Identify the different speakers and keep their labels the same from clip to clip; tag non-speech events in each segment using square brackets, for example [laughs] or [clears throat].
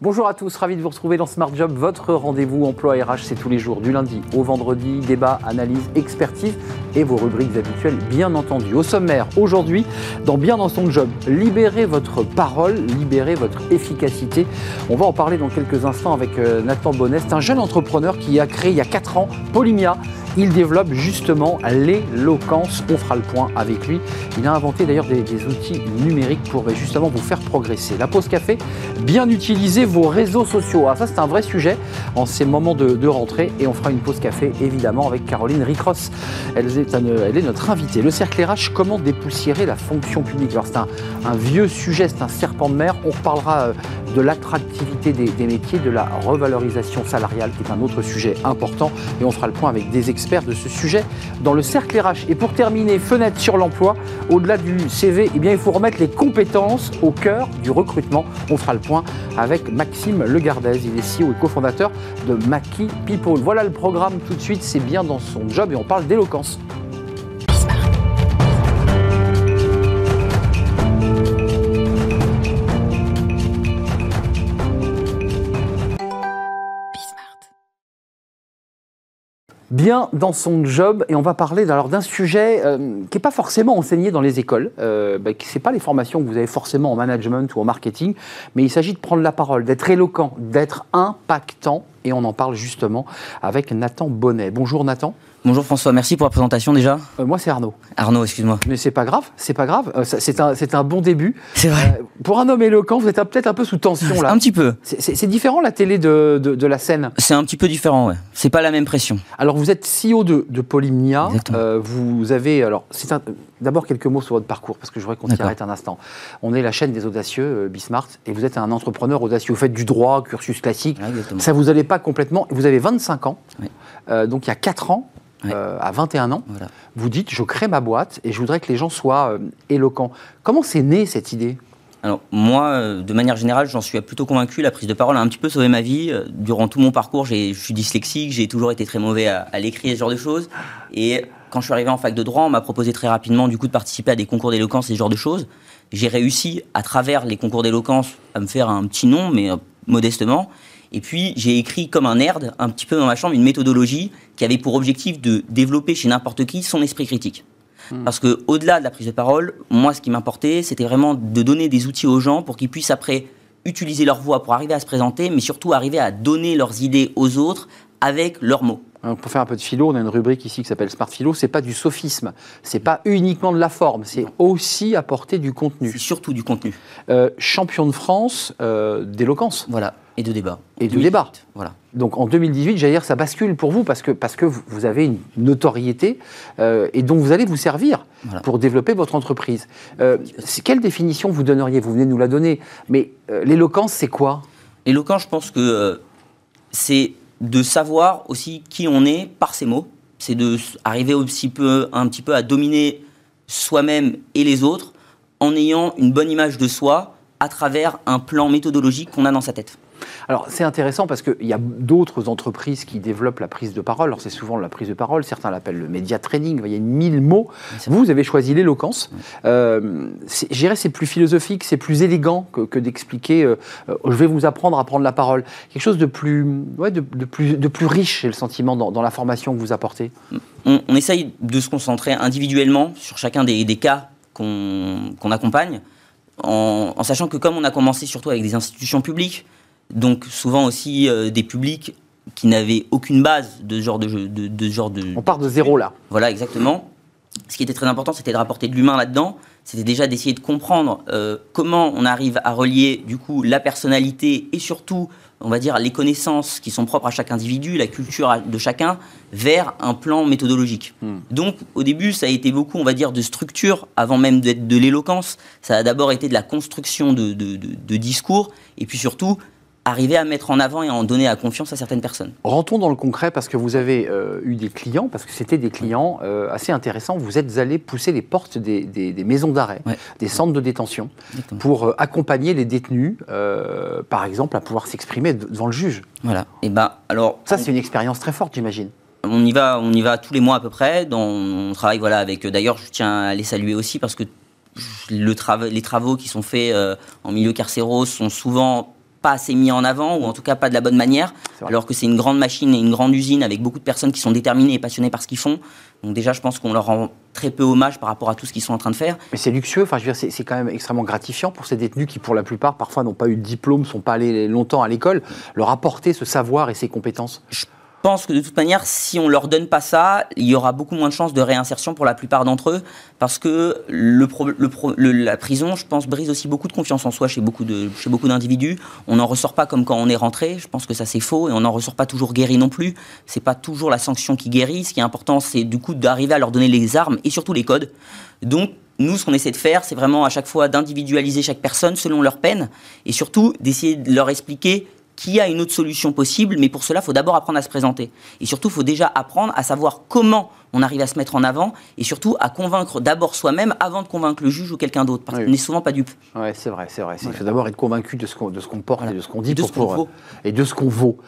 Speaker 1: Bonjour à tous, ravi de vous retrouver dans Smart Job, votre rendez-vous emploi RH, c'est tous les jours, du lundi au vendredi, débat, analyse, expertise et vos rubriques habituelles, bien entendu. Au sommaire, aujourd'hui, dans Bien dans son job, libérez votre parole, libérez votre efficacité. On va en parler dans quelques instants avec euh, Nathan Bonnet, un jeune entrepreneur qui a créé il y a 4 ans Polymia, il développe justement l'éloquence. On fera le point avec lui. Il a inventé d'ailleurs des, outils numériques pour justement vous faire progresser. La pause café, bien utiliser vos réseaux sociaux. Ah, ça, c'est un vrai sujet en ces moments de, rentrée. Et on fera une pause café évidemment avec Caroline Ricross. Elle est, notre invitée. Le cercle comment dépoussiérer la fonction publique? Alors, c'est un, vieux sujet, c'est un serpent de mer. On reparlera euh, de l'attractivité des, des métiers, de la revalorisation salariale, qui est un autre sujet important. Et on fera le point avec des experts de ce sujet dans le cercle RH. Et pour terminer, fenêtre sur l'emploi, au-delà du CV, eh il faut remettre les compétences au cœur du recrutement. On fera le point avec Maxime Legardez. Il est CEO et cofondateur de Maki People. Voilà le programme tout de suite, c'est bien dans son job et on parle d'éloquence. Bien dans son job et on va parler d'un sujet euh, qui n'est pas forcément enseigné dans les écoles. Euh, bah, Ce n'est pas les formations que vous avez forcément en management ou en marketing, mais il s'agit de prendre la parole, d'être éloquent, d'être impactant et on en parle justement avec Nathan Bonnet. Bonjour Nathan.
Speaker 2: Bonjour François, merci pour la présentation déjà.
Speaker 1: Euh, moi c'est Arnaud.
Speaker 2: Arnaud, excuse-moi.
Speaker 1: Mais c'est pas grave, c'est pas grave, euh, c'est un, un, bon début.
Speaker 2: C'est vrai. Euh,
Speaker 1: pour un homme éloquent, vous êtes peut-être un peu sous tension là.
Speaker 2: Un petit peu.
Speaker 1: C'est différent la télé de, de, la scène?
Speaker 2: C'est un petit peu différent, ouais. C'est pas la même pression.
Speaker 1: Alors vous êtes CEO de, de Polymnia. vous avez, alors c'est D'abord quelques mots sur votre parcours, parce que je voudrais qu'on s'y arrête un instant. On est la chaîne des audacieux, Bismart, et vous êtes un entrepreneur audacieux. Vous faites du droit, cursus classique. ça vous allait pas complètement. Vous avez 25 ans, donc il y a 4 ans, euh, à 21 ans, vous dites je crée ma boîte et je voudrais que les gens soient euh, éloquents. Comment c'est né cette idée?
Speaker 2: Alors moi, euh, de manière générale, j'en suis plutôt convaincu. La prise de parole a un petit peu sauvé ma vie. Durant tout mon parcours, je suis dyslexique, j'ai toujours été très mauvais à, à l'écrit, ce genre de choses. Et quand je suis arrivé en fac de droit, on m'a proposé très rapidement du coup de participer à des concours d'éloquence et ce genre de choses. J'ai réussi à travers les concours d'éloquence à me faire un petit nom, mais modestement. Et puis, j'ai écrit comme un nerd, un petit peu dans ma chambre, une méthodologie qui avait pour objectif de développer chez n'importe qui son esprit critique. Hmm. Parce que, au-delà de la prise de parole, moi, ce qui m'importait, c'était vraiment de donner des outils aux gens pour qu'ils puissent après utiliser leur voix pour arriver à se présenter, mais surtout arriver à donner leurs idées aux autres avec leurs mots.
Speaker 1: Pour faire un peu de philo, on a une rubrique ici qui s'appelle Smart Philo. C'est pas du sophisme, c'est pas uniquement de la forme, c'est aussi apporter du contenu.
Speaker 2: C'est surtout du contenu.
Speaker 1: Euh, champion de France euh, d'éloquence.
Speaker 2: Voilà. Et de débat.
Speaker 1: Et de débat. Voilà. Donc en 2018, j'allais dire, ça bascule pour vous parce que, parce que vous avez une notoriété euh, et dont vous allez vous servir pour développer votre entreprise. Quelle définition vous donneriez? Vous venez de nous la donner. Mais l'éloquence, c'est quoi?
Speaker 2: L'éloquence, je pense que c'est de savoir aussi qui on est par ses mots. C'est d'arriver aussi peu, un petit peu à dominer soi-même et les autres en ayant une bonne image de soi à travers un plan méthodologique qu'on a dans sa tête.
Speaker 1: Alors c'est intéressant parce qu'il y a d'autres entreprises qui développent la prise de parole. Alors c'est souvent la prise de parole, certains l'appellent le média training, il y a mille mots. Vous, vous avez choisi l'éloquence. Euh, je dirais c'est plus philosophique, c'est plus élégant que, d'expliquer euh, euh, je vais vous apprendre à prendre la parole. Quelque chose de plus, ouais, de, plus, de plus riche, j'ai le sentiment, dans, la formation que vous apportez.
Speaker 2: On, essaye de se concentrer individuellement sur chacun des, cas qu'on accompagne. En, en, sachant que comme on a commencé surtout avec des institutions publiques, donc souvent aussi euh, des publics qui n'avaient aucune base de ce genre de, de, genre de...
Speaker 1: On part de zéro là.
Speaker 2: Voilà, exactement. Ce qui était très important, c'était de rapporter de l'humain là-dedans. C'était déjà d'essayer de comprendre euh, comment on arrive à relier du coup la personnalité et surtout, on va dire, les connaissances qui sont propres à chaque individu, la culture de chacun, vers un plan méthodologique. Hmm. Donc, au début, ça a été beaucoup, on va dire, de structure, avant même d'être de l'éloquence. Ça a d'abord été de la construction de, de discours, et puis surtout arriver à mettre en avant et à en donner à confiance à certaines personnes.
Speaker 1: Rentrons dans le concret parce que vous avez euh, eu des clients, parce que c'était des clients euh, assez intéressants. Vous êtes allé pousser les portes des, maisons d'arrêt, des centres de détention, pour euh, accompagner les détenus, par exemple, à pouvoir s'exprimer devant le juge.
Speaker 2: Voilà. Et ben alors.
Speaker 1: Ça, c'est une expérience très forte, j'imagine.
Speaker 2: On y va, on y va tous les mois à peu près. Dans, on travaille voilà avec. D'ailleurs, je tiens à les saluer aussi parce que le les travaux qui sont faits en milieu carcéral sont souvent pas assez mis en avant, ou en tout cas pas de la bonne manière, alors que c'est une grande machine et une grande usine avec beaucoup de personnes qui sont déterminées et passionnées par ce qu'ils font. Donc déjà, je pense qu'on leur rend très peu hommage par rapport à tout ce qu'ils sont en train de faire.
Speaker 1: Mais c'est luxueux, enfin, je veux dire, c'est quand même extrêmement gratifiant pour ces détenus qui, pour la plupart, parfois n'ont pas eu de diplôme, sont pas allés longtemps à l'école, leur apporter ce savoir et ces compétences.
Speaker 2: Je pense que de toute manière, si on leur donne pas ça, il y aura beaucoup moins de chances de réinsertion pour la plupart d'entre eux, parce que la prison, je pense, brise aussi beaucoup de confiance en soi chez beaucoup de chez beaucoup d'individus. On n'en ressort pas comme quand on est rentré. Je pense que ça c'est faux, et on n'en ressort pas toujours guéri non plus. C'est pas toujours la sanction qui guérit. Ce qui est important, c'est du coup d'arriver à leur donner les armes et surtout les codes. Donc nous, ce qu'on essaie de faire, c'est vraiment à chaque fois d'individualiser chaque personne selon leur peine, et surtout d'essayer de leur expliquer qu'il y a une autre solution possible, mais pour cela, il faut d'abord apprendre à se présenter. Et surtout, il faut déjà apprendre à savoir comment on arrive à se mettre en avant, et surtout à convaincre d'abord soi-même avant de convaincre le juge ou quelqu'un d'autre, parce qu'on n'est souvent pas dupe.
Speaker 1: Oui, c'est vrai, c'est vrai. Il faut d'abord être convaincu de ce qu'on porte et de ce qu'on dit. Et de ce qu'on vaut. Et de ce qu'on vaut.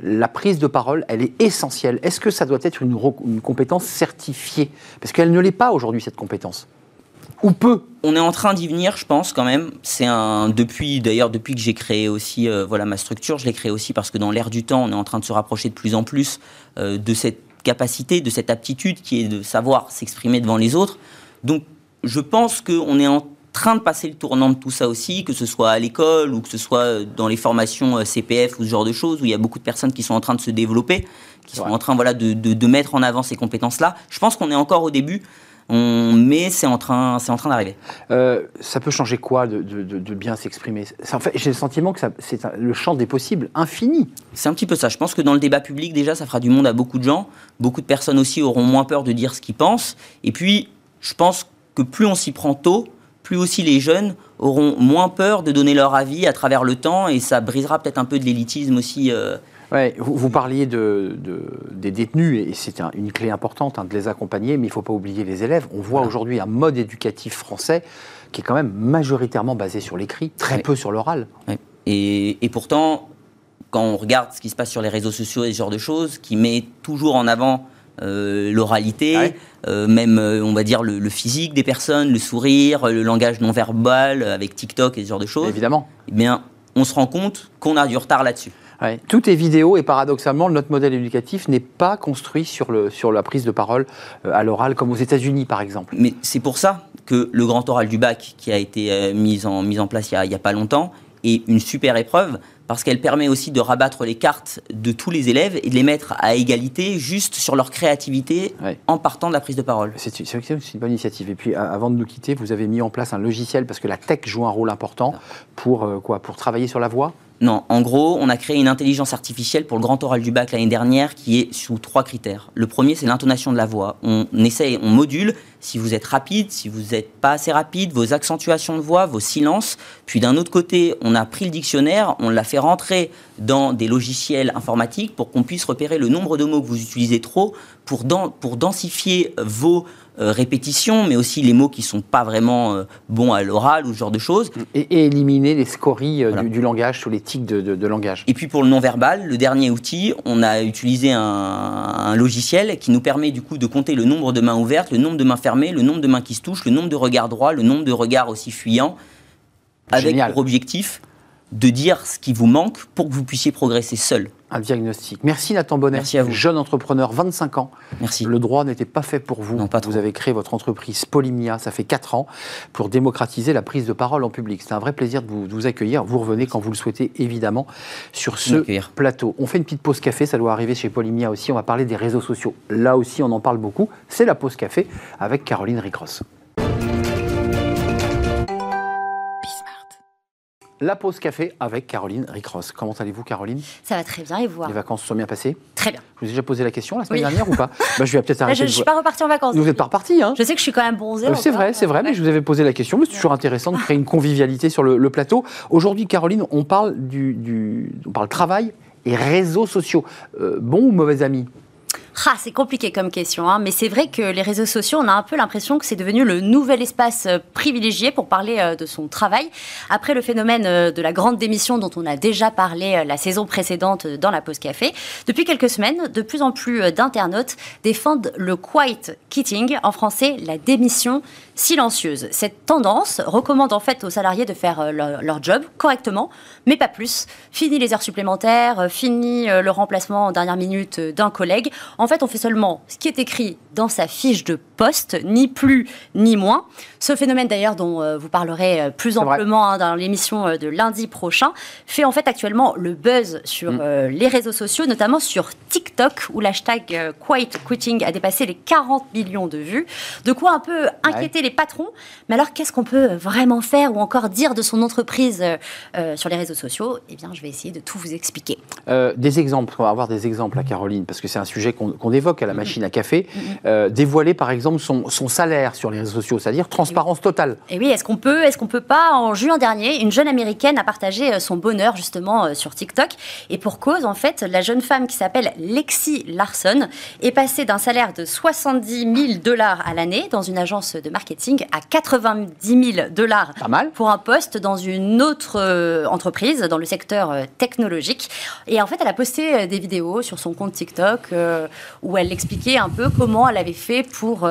Speaker 1: La prise de parole, elle est essentielle. Est-ce que ça doit être une, une compétence certifiée? Parce qu'elle ne l'est pas aujourd'hui, cette compétence ou peu
Speaker 2: On est en train d'y venir, je pense quand même. C'est un depuis d'ailleurs depuis que j'ai créé aussi euh, voilà ma structure, je l'ai créé aussi parce que dans l'air du temps, on est en train de se rapprocher de plus en plus euh, de cette capacité, de cette aptitude qui est de savoir s'exprimer devant les autres. Donc je pense qu'on est en train de passer le tournant de tout ça aussi, que ce soit à l'école ou que ce soit dans les formations euh, CPF ou ce genre de choses, où il y a beaucoup de personnes qui sont en train de se développer, qui sont en train voilà, de, de mettre en avant ces compétences-là. Je pense qu'on est encore au début mais c'est en train, c'est en train d'arriver.
Speaker 1: Euh, ça peut changer quoi de, bien s'exprimer? En fait, j'ai le sentiment que c'est le champ des possibles infini.
Speaker 2: C'est un petit peu ça. Je pense que dans le débat public, déjà, ça fera du monde à beaucoup de gens. Beaucoup de personnes aussi auront moins peur de dire ce qu'ils pensent. Et puis, je pense que plus on s'y prend tôt, plus aussi les jeunes auront moins peur de donner leur avis à travers le temps, et ça brisera peut-être un peu de l'élitisme aussi. Euh,
Speaker 1: Ouais, vous, parliez de, des détenus, et c'est une clé importante hein, de les accompagner, mais il ne faut pas oublier les élèves. On voit aujourd'hui un mode éducatif français qui est quand même majoritairement basé sur l'écrit, très peu sur l'oral.
Speaker 2: Et, pourtant, quand on regarde ce qui se passe sur les réseaux sociaux et ce genre de choses, qui met toujours en avant euh, l'oralité, euh, même euh, on va dire le, le, physique des personnes, le sourire, le langage non verbal avec TikTok et ce genre de choses.
Speaker 1: Évidemment.
Speaker 2: Eh bien, on se rend compte qu'on a du retard là-dessus.
Speaker 1: Tout est vidéo et paradoxalement, notre modèle éducatif n'est pas construit sur, le, sur la prise de parole euh, à l'oral comme aux États-Unis par exemple.
Speaker 2: Mais c'est pour ça que le grand oral du bac qui a été euh, mis, en, mis en place il n'y a, a, pas longtemps est une super épreuve parce qu'elle permet aussi de rabattre les cartes de tous les élèves et de les mettre à égalité juste sur leur créativité en partant de la prise de parole.
Speaker 1: C'est une bonne initiative. Et puis avant de nous quitter, vous avez mis en place un logiciel parce que la tech joue un rôle important pour, euh, quoi, pour travailler sur la voix?
Speaker 2: Non, en gros, on a créé une intelligence artificielle pour le grand oral du bac l'année dernière qui est sous trois critères. Le premier, c'est l'intonation de la voix. On essaye, on module si vous êtes rapide, si vous n'êtes pas assez rapide, vos accentuations de voix, vos silences. Puis d'un autre côté, on a pris le dictionnaire, on l'a fait rentrer dans des logiciels informatiques pour qu'on puisse repérer le nombre de mots que vous utilisez trop pour, pour densifier vos euh, répétitions, mais aussi les mots qui sont pas vraiment euh, bons à l'oral ou ce genre de choses.
Speaker 1: Et, éliminer les scories euh, du, langage, tous les tics de, langage.
Speaker 2: Et puis pour le non-verbal, le dernier outil, on a utilisé un, un, logiciel qui nous permet du coup de compter le nombre de mains ouvertes, le nombre de mains fermées, le nombre de mains qui se touchent, le nombre de regards droits, le nombre de regards aussi fuyants, avec pour objectif de dire ce qui vous manque pour que vous puissiez progresser seul.
Speaker 1: Un diagnostic. Merci Nathan Bonnet.
Speaker 2: Merci à vous.
Speaker 1: Jeune entrepreneur, 25 ans.
Speaker 2: Merci.
Speaker 1: Le droit n'était pas fait pour vous.
Speaker 2: Non, pas
Speaker 1: Vous avez créé votre entreprise Polymnia, ça fait 4 ans, pour démocratiser la prise de parole en public. C'est un vrai plaisir de vous, accueillir. Vous revenez quand vous le souhaitez, évidemment, sur ce plateau. On fait une petite pause café, ça doit arriver chez Polymnia aussi. On va parler des réseaux sociaux. Là aussi, on en parle beaucoup. C'est la pause café avec Caroline Ricross. La pause café avec Caroline Ricross. Comment allez-vous, Caroline?
Speaker 3: Ça va très bien et vous?
Speaker 1: Les vacances se sont bien passées?
Speaker 3: Très bien.
Speaker 1: Je vous ai déjà posé la question la semaine dernière ou pas? [laughs] Bah, Je vais peut-être arrêter.
Speaker 3: Je ne suis pas repartie en vacances.
Speaker 1: Vous n'êtes pas repartie, hein?
Speaker 3: Je sais que je suis quand même bronzée. Euh,
Speaker 1: c'est vrai, c'est vrai, mais je vous avais posé la question. Mais c'est toujours intéressant de [laughs] créer une convivialité sur le, plateau. Aujourd'hui, Caroline, on parle du, on parle travail et réseaux sociaux. Euh, bon ou mauvais ami
Speaker 3: ah, c'est compliqué comme question, hein, mais c'est vrai que les réseaux sociaux, on a un peu l'impression que c'est devenu le nouvel espace euh, privilégié pour parler euh, de son travail. Après le phénomène euh, de la grande démission dont on a déjà parlé la saison précédente dans la pause café, depuis quelques semaines, de plus en plus d'internautes défendent le quiet quitting, en français la démission silencieuse. Cette tendance recommande en fait aux salariés de faire leur, leur job correctement, mais pas plus. Fini les heures supplémentaires, fini le remplacement en dernière minute d'un collègue. En fait, on fait seulement ce qui est écrit dans sa fiche de poste, ni plus ni moins. Ce phénomène d'ailleurs dont euh, vous parlerez euh, plus amplement hein, dans l'émission euh, de lundi prochain fait en fait actuellement le buzz sur mm. les réseaux sociaux, notamment sur TikTok où l'hashtag Quiet Quitting a dépassé les 40 millions de vues. De quoi un peu inquiéter les patrons. Mais alors qu'est-ce qu'on peut vraiment faire ou encore dire de son entreprise sur les réseaux sociaux? Eh bien, je vais essayer de tout vous expliquer.
Speaker 1: des exemples, on va avoir des exemples à Caroline parce que c'est un sujet qu'on évoque à la mm. machine à café. Mm, dévoiler par exemple son, son salaire sur les réseaux sociaux, c'est-à-dire transparence totale.
Speaker 3: Et oui, est-ce qu'on peut, est-ce qu'on peut pas En juin dernier, une jeune américaine a partagé euh, son bonheur justement euh, sur TikTok. Et pour cause, en fait, la jeune femme qui s'appelle Lexi Larson est passée d'un salaire de 70 000 dollars à l'année dans une agence de marketing à 90 000 dollars pour un poste dans une autre euh, entreprise dans le secteur technologique. Et en fait, elle a posté des vidéos sur son compte TikTok où elle expliquait un peu comment elle avait fait pour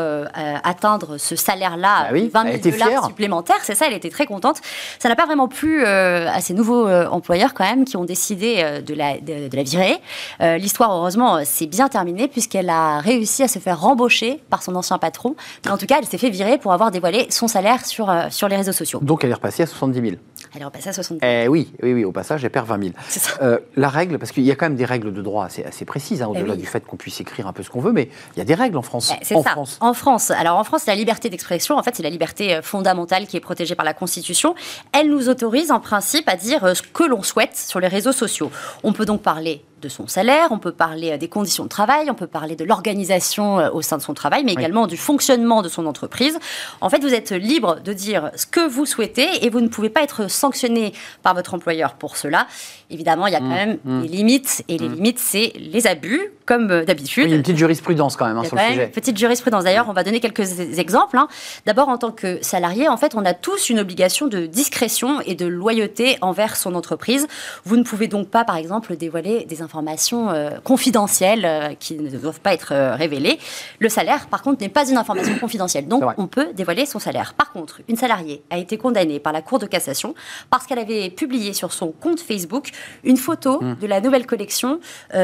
Speaker 3: atteindre ce salaire-là, 20 000 dollars supplémentaires. C'est ça, elle était très contente. Ça n'a pas vraiment plu euh, à ces nouveaux euh, employeurs quand même qui ont décidé euh, de, la, de, la virer. L'histoire, heureusement, s'est bien terminée puisqu'elle a réussi à se faire rembaucher par son ancien patron. Mais en tout cas, elle s'est fait virer pour avoir dévoilé son salaire sur, sur les réseaux sociaux.
Speaker 1: Donc elle est repassée à 70 000
Speaker 3: elle est repassée à 70 000.
Speaker 1: Eh oui, oui, oui, au passage, elle perd 20 000.
Speaker 3: C'est ça.
Speaker 1: la règle, parce qu'il y a quand même des règles de droit assez, assez précises, hein, eh au-delà du fait qu'on puisse écrire un peu ce qu'on veut, mais il y a des règles en France.
Speaker 3: Eh, c'est ça. France. En France. Alors en France, la liberté d'expression, en fait, c'est la liberté euh, fondamentale qui est protégée par la Constitution. Elle nous autorise en principe à dire euh, ce que l'on souhaite sur les réseaux sociaux. On peut donc parler de son salaire, on peut parler euh, des conditions de travail, on peut parler de l'organisation euh, au sein de son travail, mais également du fonctionnement de son entreprise. En fait, vous êtes libre de dire ce que vous souhaitez et vous ne pouvez pas être sanctionné par votre employeur pour cela. Évidemment, il y a quand mmh, même mmh. des limites, et les mmh. limites, c'est les abus, comme euh, d'habitude.
Speaker 1: il y a une petite jurisprudence quand même hein, sur le sujet.
Speaker 3: Une petite jurisprudence. D'ailleurs, on va donner quelques exemples. Hein. D'abord, en tant que salarié, en fait, on a tous une obligation de discrétion et de loyauté envers son entreprise. Vous ne pouvez donc pas, par exemple, dévoiler des informations informations euh, confidentielles euh, qui ne doivent pas être euh, révélées. Le salaire, par contre, n'est pas une information [coughs] confidentielle. Donc, on peut dévoiler son salaire. Par contre, une salariée a été condamnée par la Cour de cassation parce qu'elle avait publié sur son compte Facebook une photo hmm. de la nouvelle collection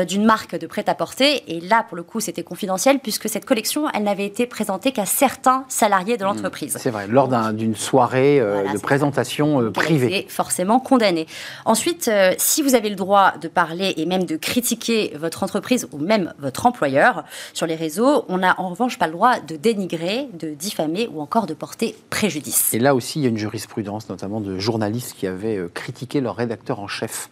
Speaker 3: d'une marque de prêt-à-porter. Et là, pour le coup, c'était confidentiel puisque cette collection, elle n'avait été présentée qu'à certains salariés de hmm. l'entreprise.
Speaker 1: C'est vrai, lors d'une soirée de présentation privée.
Speaker 3: Elle forcément condamnée. Ensuite, si vous avez le droit de parler et même de critiquer votre entreprise ou même votre employeur sur les réseaux. On n'a en revanche pas le droit de dénigrer, de diffamer ou encore de porter préjudice.
Speaker 1: Et là aussi, il y a une jurisprudence, notamment de journalistes qui avaient euh, critiqué leur rédacteur en chef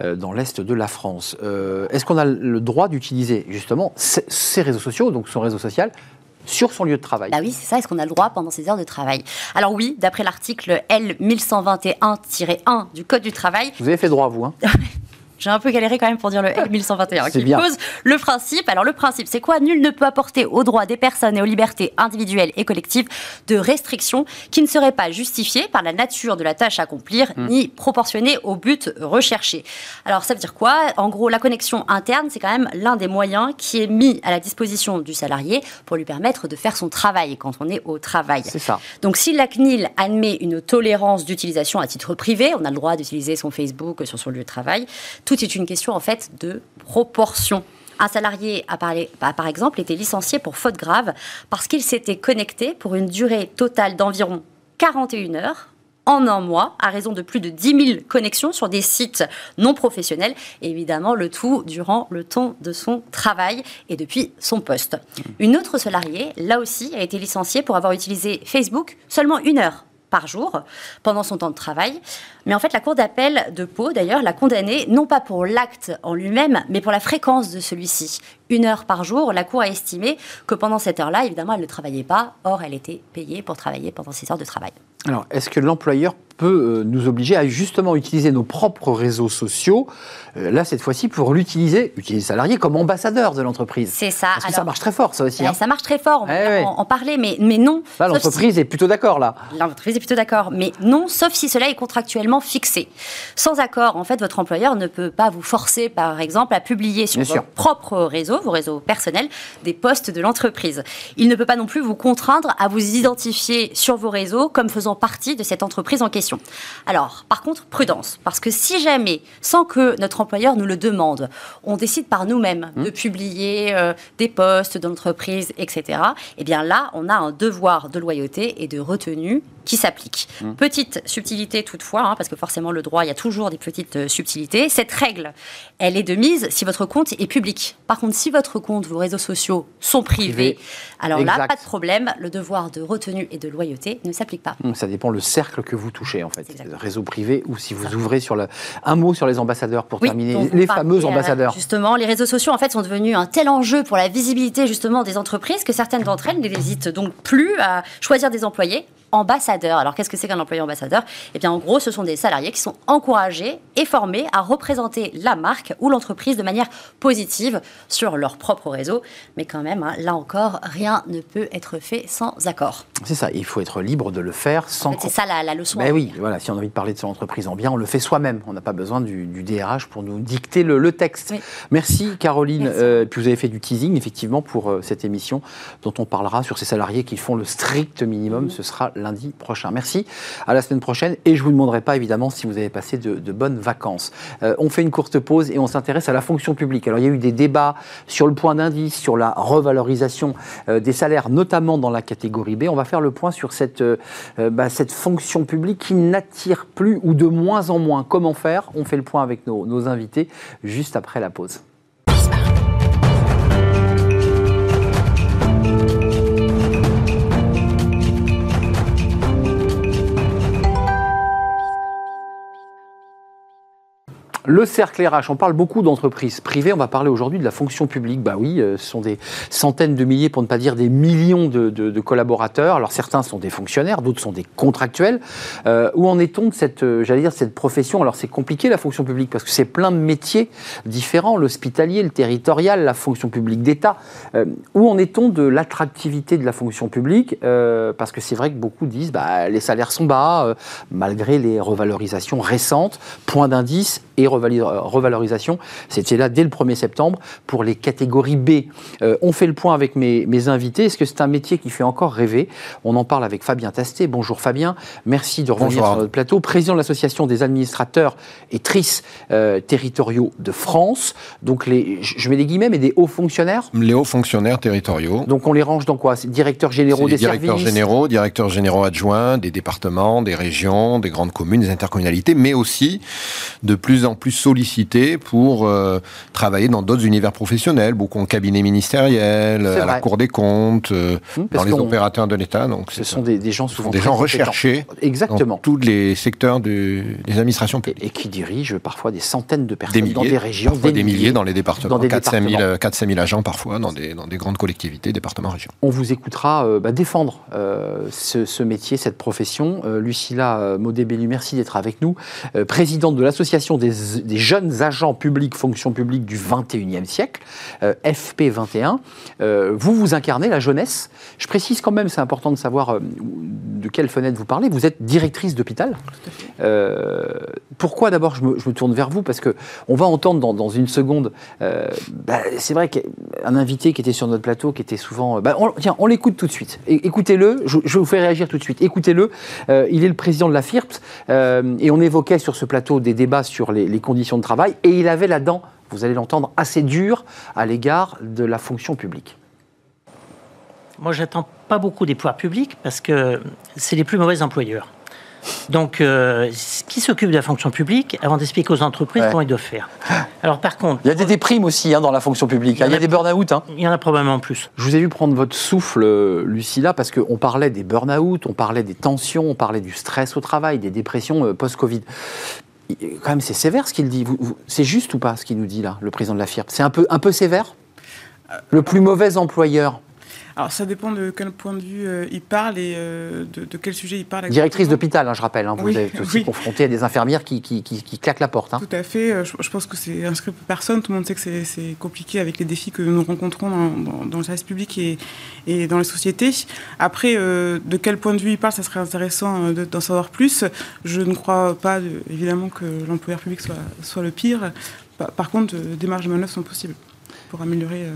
Speaker 1: euh, dans l'Est de la France. Euh, est-ce qu'on a le droit d'utiliser justement ces réseaux sociaux, donc son réseau social, sur son lieu de travail?
Speaker 3: Ah oui, c'est ça. Est-ce qu'on a le droit pendant ses heures de travail? Alors oui, d'après l'article L 1121-1 du Code du travail.
Speaker 1: Vous avez fait droit, vous. Hein? [laughs]
Speaker 3: J'ai un peu galéré quand même pour dire le L1121 qui pose le principe. Alors le principe, c'est quoi? Nul ne peut apporter aux droits des personnes et aux libertés individuelles et collectives de restrictions qui ne seraient pas justifiées par la nature de la tâche à accomplir hmm. ni proportionnées au but recherché. Alors ça veut dire quoi? En gros, la connexion interne, c'est quand même l'un des moyens qui est mis à la disposition du salarié pour lui permettre de faire son travail quand on est au travail.
Speaker 1: C'est ça.
Speaker 3: Donc si la CNIL admet une tolérance d'utilisation à titre privé, on a le droit d'utiliser son Facebook sur son lieu de travail. Tout est une question en fait de proportion. Un salarié a, par exemple été licencié pour faute grave parce qu'il s'était connecté pour une durée totale d'environ 41 heures en un mois, à raison de plus de 10 000 connexions sur des sites non professionnels, évidemment le tout durant le temps de son travail et depuis son poste. Une autre salariée, là aussi, a été licenciée pour avoir utilisé Facebook seulement une heure par jour pendant son temps de travail. Mais en fait, la Cour d'appel de Pau, d'ailleurs, l'a condamné non pas pour l'acte en lui-même, mais pour la fréquence de celui-ci. Une heure par jour, la Cour a estimé que pendant cette heure-là, évidemment, elle ne travaillait pas. Or, elle était payée pour travailler pendant ces heures de travail.
Speaker 1: Alors, est-ce que l'employeur peut euh, nous obliger à justement utiliser nos propres réseaux sociaux, euh, là cette fois-ci pour l'utiliser, utiliser les salariés comme ambassadeurs de l'entreprise.
Speaker 3: C'est ça.
Speaker 1: Parce que ça marche très fort ça aussi.
Speaker 3: Eh,
Speaker 1: hein.
Speaker 3: Ça marche très fort, on
Speaker 1: Eh
Speaker 3: va
Speaker 1: ouais.
Speaker 3: en, en parler, mais, mais non.
Speaker 1: L'entreprise est plutôt d'accord là.
Speaker 3: L'entreprise est plutôt d'accord, mais non, sauf si cela est contractuellement fixé. Sans accord, en fait, votre employeur ne peut pas vous forcer, par exemple, à publier sur
Speaker 1: Bien
Speaker 3: votre
Speaker 1: sûr.
Speaker 3: propre réseau, vos réseaux personnels, des postes de l'entreprise. Il ne peut pas non plus vous contraindre à vous identifier sur vos réseaux comme faisant partie de cette entreprise en question. Alors, par contre, prudence, parce que si jamais, sans que notre employeur nous le demande, on décide par nous-mêmes
Speaker 1: Mmh.
Speaker 3: de publier euh, des postes de l'entreprise, etc., eh bien là, on a un devoir de loyauté et de retenue qui s'applique.
Speaker 1: Mmh.
Speaker 3: Petite subtilité toutefois, hein, parce que forcément le droit, il y a toujours des petites euh, subtilités. Cette règle, elle est de mise si votre compte est public. Par contre, si votre compte, vos réseaux sociaux sont privés,
Speaker 1: Privé.
Speaker 3: alors là, pas de problème, le devoir de retenue et de loyauté ne s'applique pas.
Speaker 1: Hum, Ça dépend le cercle que vous touchez en fait,
Speaker 3: Exactement.
Speaker 1: réseau privé ou si vous ouvrez sur le un mot sur les ambassadeurs pour
Speaker 3: Oui,
Speaker 1: terminer, les fameux
Speaker 3: euh,
Speaker 1: ambassadeurs.
Speaker 3: Justement, les réseaux sociaux en fait sont devenus un tel enjeu pour la visibilité justement des entreprises que certaines d'entre elles n'hésitent donc plus à choisir des employés ambassadeurs. Alors qu'est-ce que c'est qu'un employé ambassadeur? Eh bien en gros, ce sont des salariés qui sont encouragés et formés à représenter la marque ou l'entreprise de manière positive sur leur propre réseau. Mais quand même, hein, là encore, rien ne peut être fait sans accord.
Speaker 1: C'est ça, il faut être libre de le faire sans
Speaker 3: En fait, c'est ça la, la leçon.
Speaker 1: Ben oui, voilà, si on a envie de parler de son entreprise en bien, on le fait soi-même. On n'a pas besoin du, du DRH pour nous dicter le, le texte.
Speaker 3: Oui.
Speaker 1: Merci Caroline.
Speaker 3: Merci.
Speaker 1: Euh, puis vous avez fait du teasing effectivement pour euh, cette émission dont on parlera sur ces salariés qui font le strict minimum. Ce sera lundi prochain. Merci. À la semaine prochaine. Et je vous demanderai pas évidemment si vous avez passé de, bonnes vacances. Euh, on fait une courte pause et on s'intéresse à la fonction publique. Alors il y a eu des débats sur le point d'indice, sur la revalorisation euh, des salaires, notamment dans la catégorie B. On va faire le point sur cette, euh, bah, fonction publique qui n'attire plus ou de moins en moins. Comment faire? On fait le point avec nos invités juste après la pause. Le cercle RH, on parle beaucoup d'entreprises privées, on va parler aujourd'hui de la fonction publique. Bah oui, euh, ce sont des centaines de milliers, pour ne pas dire des millions de, collaborateurs. Alors certains sont des fonctionnaires, d'autres sont des contractuels. Euh, où en est-on de cette, euh, j'allais dire, cette profession? Alors c'est compliqué la fonction publique parce que c'est plein de métiers différents, l'hospitalier, le territorial, la fonction publique d'État. Où en est-on de l'attractivité de la fonction publique? Parce que c'est vrai que beaucoup disent, bah, les salaires sont bas, malgré les revalorisations récentes, point d'indice et revalorisation. C'était là dès le 1er septembre pour les catégories B. Euh, on fait le point avec mes, mes invités. Est-ce que c'est un métier qui fait encore rêver? On en parle avec Fabien Tastet. Bonjour Fabien. Merci de revenir
Speaker 4: Bonjour.
Speaker 1: sur notre plateau. Président de l'Association des administrateurs et trices euh, territoriaux de France. Donc les, je mets des guillemets, mais des hauts fonctionnaires?
Speaker 4: Les hauts fonctionnaires territoriaux.
Speaker 1: Donc on les range dans quoi? Directeurs généraux des
Speaker 4: les directeurs
Speaker 1: services?
Speaker 4: généraux, directeurs généraux adjoints des départements, des régions, des grandes communes, des intercommunalités, mais aussi de plus en plus sollicités pour euh, travailler dans d'autres univers professionnels, beaucoup en cabinet ministériel,
Speaker 1: C'est
Speaker 4: à la Cour des comptes, euh,
Speaker 1: Hum,
Speaker 4: dans les opérateurs de l'État. Donc
Speaker 1: Ce sont des, des gens souvent
Speaker 4: des gens recherchés
Speaker 1: Exactement.
Speaker 4: dans tous les secteurs du- des administrations publiques.
Speaker 1: et qui dirigent parfois des centaines de
Speaker 4: Des
Speaker 1: personnes
Speaker 4: milliers,
Speaker 1: dans des régions,
Speaker 4: des milliers dans les départements,
Speaker 1: dans des
Speaker 4: 4 5 000,
Speaker 1: départements.
Speaker 4: 4 5 000 agents parfois dans des, dans des grandes collectivités, départements, régions.
Speaker 1: On vous écoutera euh, bah, défendre euh, ce, ce métier, cette profession. Euh, Lucilla euh, Maudet-Bellu, merci d'être avec nous. Euh, présidente de l'Association des, des jeunes agents publics, fonction publique du 21e siècle, euh, FP21. Euh, vous, vous incarnez la jeunesse. Je précise quand même, c'est important de savoir euh, de quelle fenêtre vous parlez. Vous êtes directrice d'hôpital. Pourquoi d'abord je me, je me tourne vers vous? Parce que on va entendre dans, dans une seconde. bah, c'est vrai qu'un invité qui était sur notre plateau, qui était souvent. bah, on, tiens, on l'écoute tout de suite. Écoutez-le. Je, je vous fais réagir tout de suite. Écoutez-le. Il est le président de la FIRPT euh, et on évoquait sur ce plateau des débats sur les, les conditions de travail et il avait là-dedans, vous allez l'entendre, assez dur à l'égard de la fonction publique.
Speaker 5: Moi, j'attends pas beaucoup des pouvoirs publics parce que c'est les plus mauvais employeurs. Donc, euh, qui s'occupe de la fonction publique avant d'expliquer aux entreprises
Speaker 1: Ouais.
Speaker 5: comment ils doivent faire? Alors, par contre,
Speaker 1: Il y a des déprimes aussi hein, dans la fonction publique. hein. Il y a des burn-out. hein.
Speaker 5: il y en a probablement plus.
Speaker 1: Je vous ai vu prendre votre souffle, Lucilla, parce qu'on parlait des burn-out, on parlait des tensions, on parlait du stress au travail, des dépressions euh, post-Covid. Quand même, c'est sévère ce qu'il dit. C'est juste ou pas ce qu'il nous dit là, le président de la FIRP C'est un peu, un peu sévère? Le plus mauvais employeur
Speaker 6: Alors ça dépend de quel point de vue euh, il parle et euh, de, de, quel sujet il parle.
Speaker 1: Directrice d'hôpital, hein, je rappelle. Hein, vous oui, êtes aussi oui. confrontée à des infirmières qui, qui, qui, qui claquent la porte. Hein.
Speaker 6: Tout à fait. Euh, je, je pense que c'est inscrit pour personne. Tout le monde sait que c'est compliqué avec les défis que nous rencontrons dans, dans, dans le service public et, et, dans les sociétés. Après, euh, de quel point de vue il parle, ça serait intéressant d'en savoir plus. Je ne crois pas, évidemment, que l'employeur public soit, soit le pire. Par, par contre, des marges de manœuvre sont possibles pour améliorer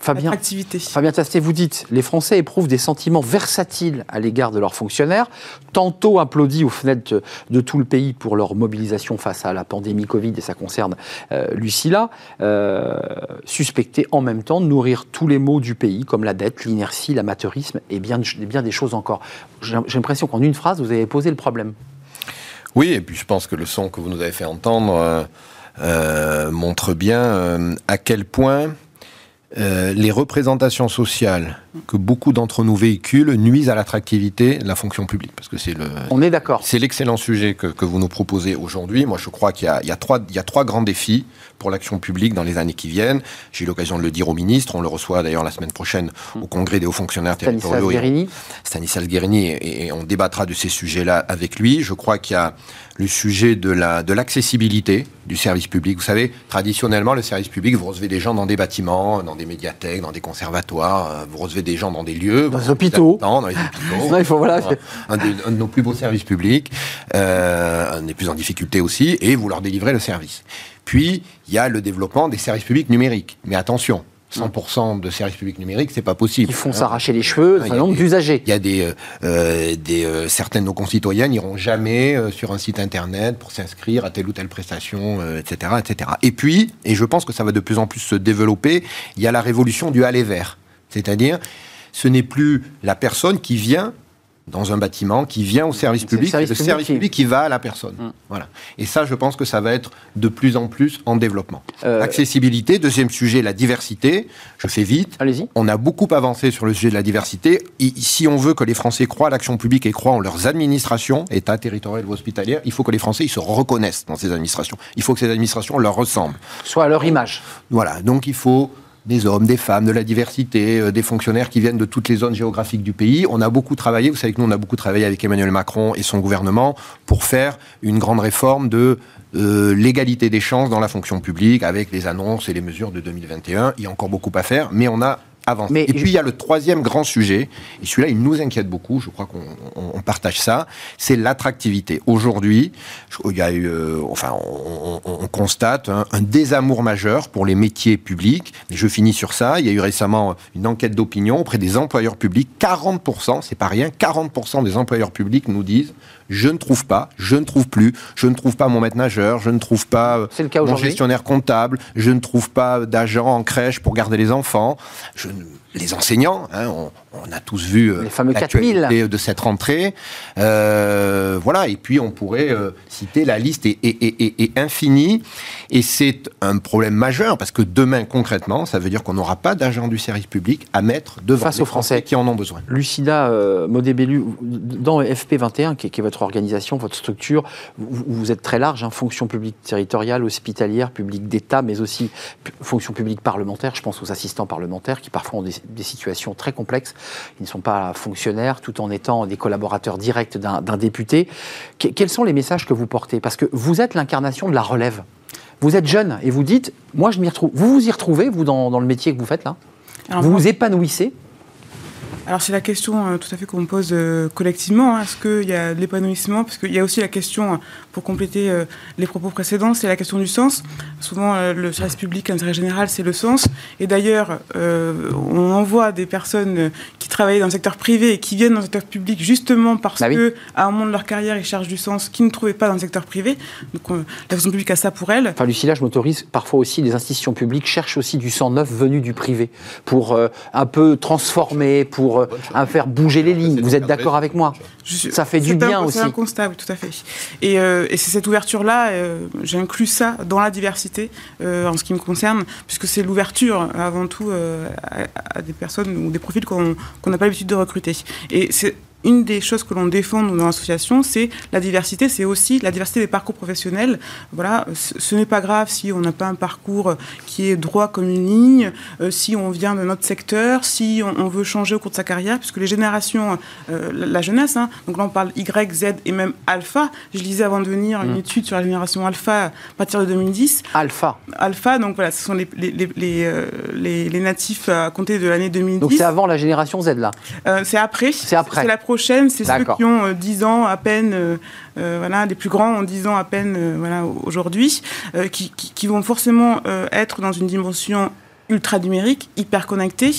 Speaker 1: Fabien, Fabien Tastet, vous dites les Français éprouvent des sentiments versatiles à l'égard de leurs fonctionnaires, tantôt applaudis aux fenêtres de tout le pays pour leur mobilisation face à la pandémie Covid, et ça concerne euh, Lucilla, euh, suspectés en même temps de nourrir tous les maux du pays, comme la dette, l'inertie, l'amateurisme et bien, bien des choses encore. J'ai l'impression qu'en une phrase, vous avez posé le problème.
Speaker 4: Oui, et puis je pense que le son que vous nous avez fait entendre euh, euh montre bien euh, à quel point euh, les représentations sociales que beaucoup d'entre nous véhiculent nuisent à l'attractivité de la fonction publique. Parce que c'est le.
Speaker 1: On est d'accord.
Speaker 4: C'est l'excellent sujet que, que, vous nous proposez aujourd'hui. Moi, je crois qu'il y, y, y, a trois grands défis pour l'action publique dans les années qui viennent. J'ai eu l'occasion de le dire au ministre. On le reçoit d'ailleurs la semaine prochaine au congrès des hauts fonctionnaires territoriaux.
Speaker 1: Stanislas Guérini.
Speaker 4: Stanislas Guérini. Et, et on débattra de ces sujets-là avec lui. Je crois qu'il y a le sujet de la de l'accessibilité du service public. Vous savez, traditionnellement, le service public, vous recevez des gens dans des bâtiments, dans des médiathèques, dans des conservatoires, vous recevez des gens dans des lieux,
Speaker 1: dans les hôpitaux,
Speaker 4: dans, dans les [laughs] hôpitaux.
Speaker 1: non, il faut voilà.
Speaker 4: Un, de, un, de, nos plus beaux services publics, euh, un des plus en difficulté aussi, et vous leur délivrez le service. Puis il y a le développement des services publics numériques. Mais attention, 100% de services publics numériques, c'est pas possible.
Speaker 1: Ils font s'arracher les cheveux d'un nombre d'usagers.
Speaker 4: Il y a des, euh, des euh, certaines de nos concitoyens n'iront jamais euh, sur un site internet pour s'inscrire à telle ou telle prestation, etc., etc. Et puis, et je pense que ça va de plus en plus se développer, il y a la révolution du aller vers, c'est-à-dire ce n'est plus la personne qui vient dans un bâtiment qui vient au service public,
Speaker 1: le service,
Speaker 4: le service public qui va à la personne. Mmh. Voilà. Et ça, je pense que ça va être de plus en plus en développement. Euh... Accessibilité, deuxième sujet, la diversité. Je fais vite.
Speaker 1: Allez-y.
Speaker 4: On a beaucoup avancé sur le sujet de la diversité. Et si on veut que les Français croient à l'action publique et croient en leurs administrations, État, territorial ou hospitalière, il faut que les Français ils se reconnaissent dans ces administrations. Il faut que ces administrations leur ressemblent.
Speaker 1: Soit à leur image.
Speaker 4: Voilà. Donc il faut des hommes, des femmes, de la diversité, euh, des fonctionnaires qui viennent de toutes les zones géographiques du pays. On a beaucoup travaillé, vous savez que nous, on a beaucoup travaillé avec Emmanuel Macron et son gouvernement pour faire une grande réforme de euh, l'égalité des chances dans la fonction publique avec les annonces et les mesures de 2021. Il y a encore beaucoup à faire, mais on a Mais et puis il y a le troisième grand sujet, et celui-là il nous inquiète beaucoup, je crois qu'on on, on partage ça, c'est l'attractivité. Aujourd'hui, il y a eu, euh, enfin, on, on constate un, un, désamour majeur pour les métiers publics. Et je finis sur ça. Il y a eu récemment une enquête d'opinion auprès des employeurs publics. 40%, c'est pas rien, 40% des employeurs publics nous disent je ne trouve pas, je ne trouve plus, je ne trouve pas mon maître nageur, je ne trouve pas
Speaker 1: le cas
Speaker 4: mon gestionnaire comptable, je ne trouve pas d'agent en crèche pour garder les enfants, je, les enseignants, hein, on, on, a tous vu
Speaker 1: les fameux
Speaker 4: de cette rentrée, euh, voilà, et puis on pourrait euh, citer la liste est, est, est, est infinie, et c'est un problème majeur parce que demain concrètement, ça veut dire qu'on n'aura pas d'agents du service public à mettre devant
Speaker 1: face aux Français.
Speaker 4: qui en ont besoin.
Speaker 1: Lucida euh, Modébellu, dans FP21, qui est, qui est, votre organisation, votre structure, vous, vous êtes très large, hein, fonction publique territoriale, hospitalière, publique d'État, mais aussi fonction publique parlementaire. Je pense aux assistants parlementaires qui parfois ont des, des situations très complexes. Ils ne sont pas fonctionnaires tout en étant des collaborateurs directs d'un député. Que, quels sont les messages que vous portez? Parce que vous êtes l'incarnation de la relève. Vous êtes jeune et vous dites, moi je m'y retrouve. Vous vous y retrouvez, vous, dans, dans le métier que vous faites là? Alors, Vous moi... vous épanouissez?
Speaker 6: Alors c'est la question euh, tout à fait qu'on pose euh, collectivement. Hein. Est-ce qu'il y a de l'épanouissement? Parce qu'il y a aussi la question, pour compléter euh, les propos précédents, c'est la question du sens. Souvent, euh, le service public, l'intérêt général, c'est le sens. Et d'ailleurs, euh, on envoie des personnes qui travaillent dans le secteur privé et qui viennent dans le secteur public justement parce
Speaker 1: Ah oui.
Speaker 6: que à un moment de leur carrière, ils cherchent du sens qu'ils ne trouvaient pas dans le secteur privé. Donc euh, la fonction publique a ça pour elle.
Speaker 1: Enfin, Lucilla, je m'autorise parfois aussi, les institutions publiques cherchent aussi du sang neuf venu du privé pour euh, un peu transformer, pour euh, un faire bouger les lignes. Vous êtes d'accord avec moi? Ça fait du bien
Speaker 6: un,
Speaker 1: aussi.
Speaker 6: C'est un constat, oui, tout à fait. Et, euh, et c'est cette ouverture-là, euh, j'ai inclus ça dans la diversité euh, en ce qui me concerne, puisque c'est l'ouverture avant tout euh, à, à des personnes ou des profils qu'on qu'on n'a pas l'habitude de recruter. Et c'est une des choses que l'on défend nous, dans l'association, c'est la diversité, c'est aussi la diversité des parcours professionnels. Voilà, ce, n'est pas grave si on n'a pas un parcours qui est droit comme une ligne, euh, si on vient de notre secteur, si on, veut changer au cours de sa carrière, puisque les générations, euh, la, jeunesse, hein, donc là on parle Y, Z et même Alpha. Je lisais avant de venir une mmh. étude sur la génération Alpha à partir de 2010.
Speaker 1: Alpha.
Speaker 6: Alpha, donc voilà, ce sont les, les, les, euh, les natifs à compter de l'année 2010.
Speaker 1: Donc c'est avant la génération Z là
Speaker 6: C'est après.
Speaker 1: C'est après.
Speaker 6: C'est la prochaine, c'est ceux qui ont 10 ans à peine. voilà, les plus grands ont 10 ans à peine voilà, aujourd'hui, qui, qui, qui, vont forcément être dans une dimension ultra numérique, hyper connecté,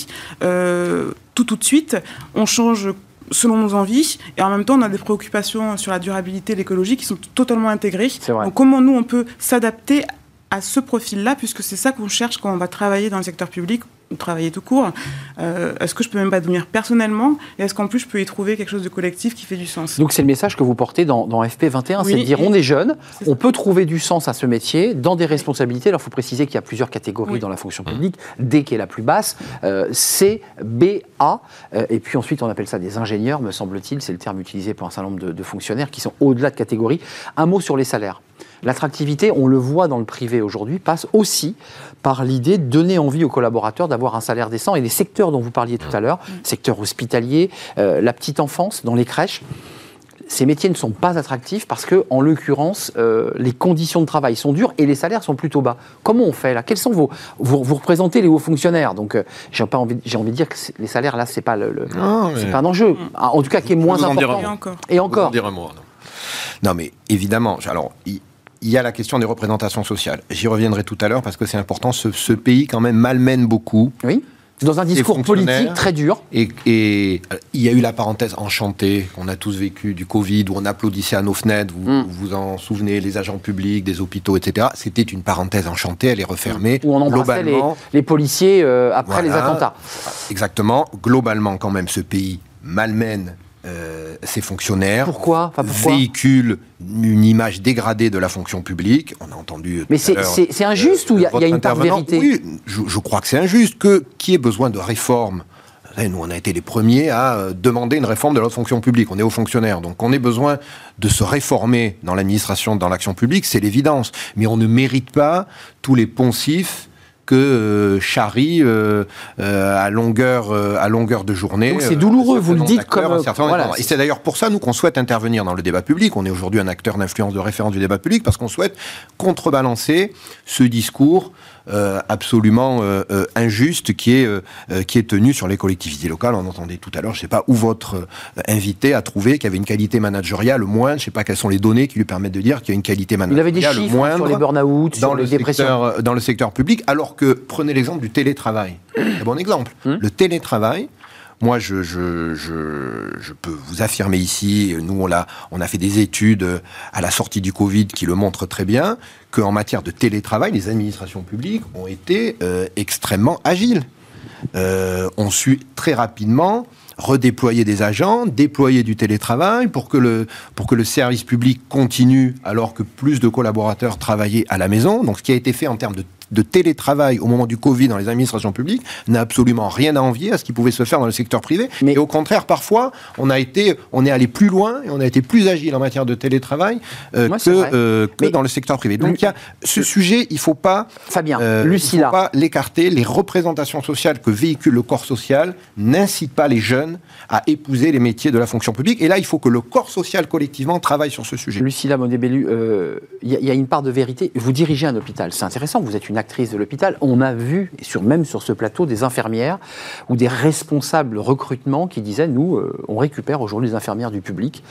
Speaker 6: euh, tout tout de suite. On change selon nos envies et en même temps on a des préoccupations sur la durabilité, l'écologie qui sont totalement intégrées. Donc comment nous on peut s'adapter à ce profil-là, puisque c'est ça qu'on cherche quand on va travailler dans le secteur public travailler tout court. Euh, est-ce que je peux même pas devenir personnellement Et est-ce qu'en plus je peux y trouver quelque chose de collectif qui fait du sens?
Speaker 1: Donc c'est le message que vous portez dans, FP21, c'est de dire on est jeune, on peut trouver du sens à ce métier dans des responsabilités. Alors il faut préciser qu'il y a plusieurs catégories dans la fonction publique. D qui est la plus basse, euh, C, B, A, euh, et puis ensuite on appelle ça des ingénieurs, me semble-t-il, c'est le terme utilisé pour un certain nombre de fonctionnaires qui sont au-delà de catégories. Un mot sur les salaires. L'attractivité, on le voit dans le privé aujourd'hui, passe aussi par l'idée de donner envie aux collaborateurs d'avoir un salaire décent. Et les secteurs dont vous parliez tout à l'heure, secteur hospitalier, euh, la petite enfance, dans les crèches, ces métiers ne sont pas attractifs parce que, en l'occurrence, euh, les conditions de travail sont dures et les salaires sont plutôt bas. Comment on fait là? Quels sont vos vous, vous représentez les hauts fonctionnaires, donc euh, j'ai pas envie j'ai envie de dire que les salaires là c'est pas le, c'est pas un enjeu. En tout cas, qui est moins important.
Speaker 6: Et encore.
Speaker 1: Et encore.
Speaker 4: non. non. mais évidemment. Alors, il y a la question des représentations sociales. J'y reviendrai tout à l'heure parce que c'est important. Ce, pays, quand même, malmène beaucoup.
Speaker 1: Oui. Dans un discours politique très dur.
Speaker 4: Et, il y a eu la parenthèse enchantée qu'on a tous vécu du Covid, où on applaudissait à nos fenêtres, vous mm. vous, en souvenez, les agents publics, des hôpitaux, etc. C'était une parenthèse enchantée, elle est refermée.
Speaker 1: Où on embrassait les, les, policiers euh, après les attentats.
Speaker 4: Exactement. Globalement, quand même, ce pays malmène euh, ces fonctionnaires
Speaker 1: pourquoi,
Speaker 4: véhiculent une image dégradée de la fonction publique. On a entendu.
Speaker 1: Mais c'est injuste ou il y, a une part de vérité?
Speaker 4: Oui, je, crois que c'est injuste. Que qui ait besoin de réforme nous, on a été les premiers à euh, demander une réforme de notre fonction publique. On est aux fonctionnaires. Donc, on a besoin de se réformer dans l'administration, dans l'action publique, c'est l'évidence. Mais on ne mérite pas tous les poncifs que euh, charrie euh, euh, à longueur à longueur de journée.
Speaker 1: Donc c'est douloureux, vous le dites comme
Speaker 4: voilà, et c'est d'ailleurs pour ça nous qu'on souhaite intervenir dans le débat public. On est aujourd'hui un acteur d'influence de référence du débat public parce qu'on souhaite contrebalancer ce discours euh, absolument euh, euh, injuste qui est, qui est tenu sur les collectivités locales. On entendait tout à l'heure, je ne sais pas où votre invité a trouvé qu'il y avait une qualité managériale moindre. Je ne sais pas quelles sont les données qui lui permettent de dire qu'il y a une qualité managériale
Speaker 1: Il avait des chiffres sur les burn-out, dans le
Speaker 4: Secteur, dans le secteur public, alors que prenez l'exemple du télétravail. [clears throat] Un bon exemple. Hum. Le télétravail, moi, je, peux vous affirmer ici, nous, on a, on a fait des études à la sortie du Covid qui le montrent très bien, qu'en matière de télétravail, les administrations publiques ont été euh, extrêmement agiles. Euh, ont su très rapidement redéployer des agents, déployer du télétravail pour que le, pour que le service public continue alors que plus de collaborateurs travaillaient à la maison. Donc ce qui a été fait en termes de de télétravail au moment du Covid dans les administrations publiques n'a absolument rien à envier à ce qui pouvait se faire dans le secteur privé. Mais et au contraire, parfois, on a été, on est allé plus loin et on a été plus agile en matière de télétravail euh, que, euh, que dans le secteur privé. Donc, il y a ce sujet, il faut pas,
Speaker 1: Fabien, euh,
Speaker 4: faut pas l'écarter. Les représentations sociales que véhicule le corps social n'incitent pas les jeunes à épouser les métiers de la fonction publique. Et là, il faut que le corps social collectivement travaille sur ce sujet.
Speaker 1: Lucilla Monébellu, il y, y, a une part de vérité. Vous dirigez un hôpital, c'est intéressant. Vous êtes une actrice de l'hôpital, on a vu, sur, même sur ce plateau, des infirmières ou des responsables recrutement qui disaient, nous, euh, on récupère aujourd'hui les infirmières du public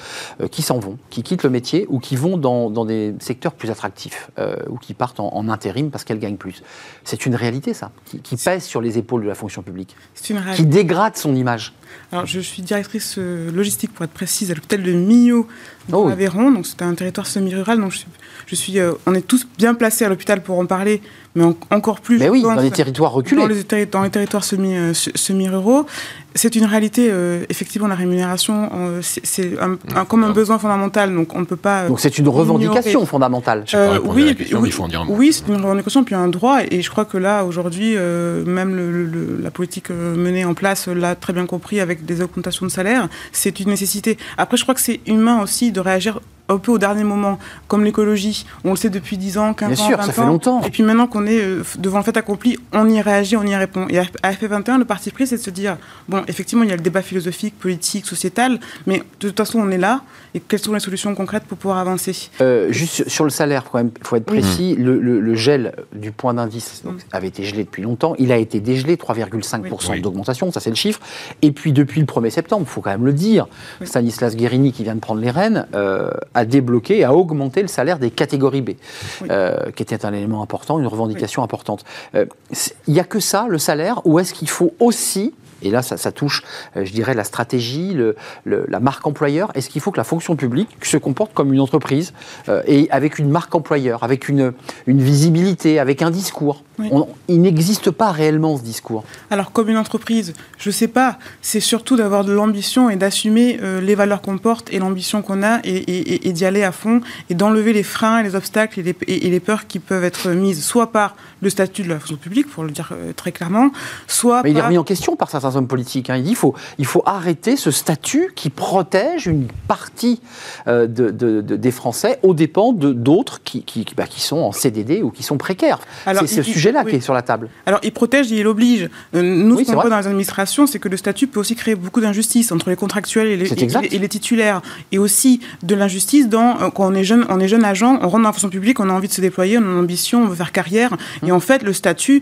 Speaker 1: euh, qui s'en vont, qui quittent le métier ou qui vont dans, des secteurs plus attractifs euh, ou qui partent en, intérim parce qu'elles gagnent plus. C'est une réalité, ça, qui, pèse sur les épaules de la fonction publique, qui dégrade son image.
Speaker 6: Alors, je suis directrice logistique, pour être précise, à l'hôpital de Millau, dans oh Aveyron. Donc, c'est un territoire semi-rural. Donc, je, suis, on est tous bien placés à l'hôpital pour en parler, mais encore plus.
Speaker 1: Mais oui, dans les territoires reculés.
Speaker 6: Dans les, dans les territoires euh, semi-ruraux. C'est une réalité, euh, effectivement, la rémunération, euh, c'est un, comme un besoin fondamental, donc on ne peut pas.
Speaker 1: Donc c'est une revendication fondamentale.
Speaker 6: oui, oui, oui c'est une revendication, puis un droit, et je crois que là, aujourd'hui, même le, la politique menée en place l'a très bien compris avec des augmentations de salaire, c'est une nécessité. Après, je crois que c'est humain aussi de réagir un peu au dernier moment, comme l'écologie. On le sait depuis 10 ans, 15
Speaker 1: Bien
Speaker 6: ans,
Speaker 1: sûr,
Speaker 6: 20
Speaker 1: ça
Speaker 6: ans.
Speaker 1: fait longtemps.
Speaker 6: Et puis maintenant qu'on est euh, devant le fait accompli, on y réagit, on y répond. Et à FP21, le parti pris, c'est de se dire, bon, effectivement, il y a le débat philosophique, politique, sociétal, mais de toute façon, on est là. Et quelles sont les solutions concrètes pour pouvoir avancer?
Speaker 1: Euh, Juste sur le salaire, il faut être précis, le, gel du point d'indice avait été gelé depuis longtemps. Il a été dégelé, 3,5% d'augmentation, ça c'est le chiffre. Et puis depuis le 1er septembre, il faut quand même le dire, Stanislas Guérini, qui vient de prendre les rênes, euh, a débloqué, a augmenté le salaire des catégories B, euh, qui était un élément important, une revendication importante. Il n'y a que ça, le salaire, ou est-ce qu'il faut aussi et là, ça, touche, euh, je dirais, la stratégie, la marque employeur. Est-ce qu'il faut que la fonction publique se comporte comme une entreprise euh, et avec une marque employeur, avec une, une visibilité, avec un discours Il n'existe pas réellement ce discours.
Speaker 6: Alors, comme une entreprise, je ne sais pas. C'est surtout d'avoir de l'ambition et d'assumer euh, les valeurs qu'on porte et l'ambition qu'on a et, d'y aller à fond et d'enlever les freins, les obstacles et les, et les, peurs qui peuvent être mises soit par le statut de la fonction publique, pour le dire très clairement, soit
Speaker 1: Mais il est remis en question par certains hommes politiques. Hein. Il dit qu'il faut, il faut arrêter ce statut qui protège une partie euh, de, des Français aux dépens d'autres qui, qui, bah, qui, sont en CDD ou qui sont précaires. C'est ce sujet-là qui est sur la table.
Speaker 6: Alors, il protège et il oblige. Euh, nous, ce qu'on voit dans les administrations, c'est que le statut peut aussi créer beaucoup d'injustices entre les contractuels et les, et, les, titulaires. Et aussi de l'injustice dans, euh, quand on est, jeune, on est jeune agent, on rentre dans la fonction publique, on a envie de se déployer, on a une ambition, on veut faire carrière. Et en fait, le statut,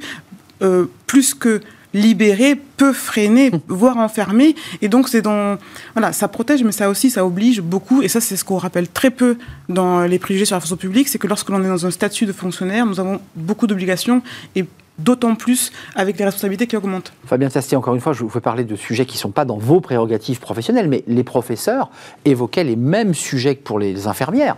Speaker 6: plus que libérer peut freiner, voire enfermer. Et donc, c'est dans. Voilà, ça protège, mais ça aussi, ça oblige beaucoup. Et ça, c'est ce qu'on rappelle très peu dans les préjugés sur la fonction publique c'est que lorsque l'on est dans un statut de fonctionnaire, nous avons beaucoup d'obligations et d'autant plus avec les responsabilités qui augmentent.
Speaker 1: Fabien Tastier, encore une fois, je vous fais parler de sujets qui ne sont pas dans vos prérogatives professionnelles, mais les professeurs évoquaient les mêmes sujets que pour les infirmières.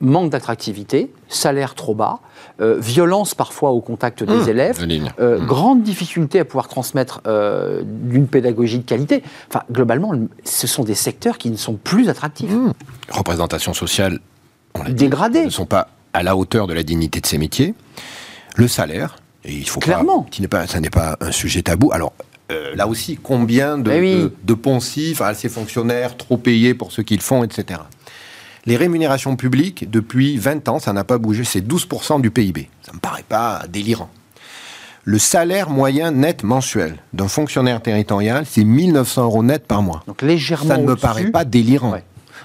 Speaker 1: Manque d'attractivité, salaire trop bas, euh, violence parfois au contact des mmh. élèves, euh, mmh. grande difficulté à pouvoir transmettre euh, d'une pédagogie de qualité. Enfin, globalement, ce sont des secteurs qui ne sont plus attractifs. Mmh.
Speaker 4: Représentation sociale, dégradée, ne sont pas à la hauteur de la dignité de ces métiers. Le salaire, et il faut
Speaker 1: Clairement.
Speaker 4: Pas, qui n'est pas, ça n'est pas un sujet tabou. Alors, là aussi, combien de, de, de poncifs à ces fonctionnaires trop payés pour ce qu'ils font, etc. Les rémunérations publiques, depuis 20 ans, ça n'a pas bougé, c'est 12% du PIB. Ça ne me paraît pas délirant. Le salaire moyen net mensuel d'un fonctionnaire territorial, c'est 1900 euros net par mois.
Speaker 1: Donc légèrement
Speaker 4: Ça ne me paraît pas délirant.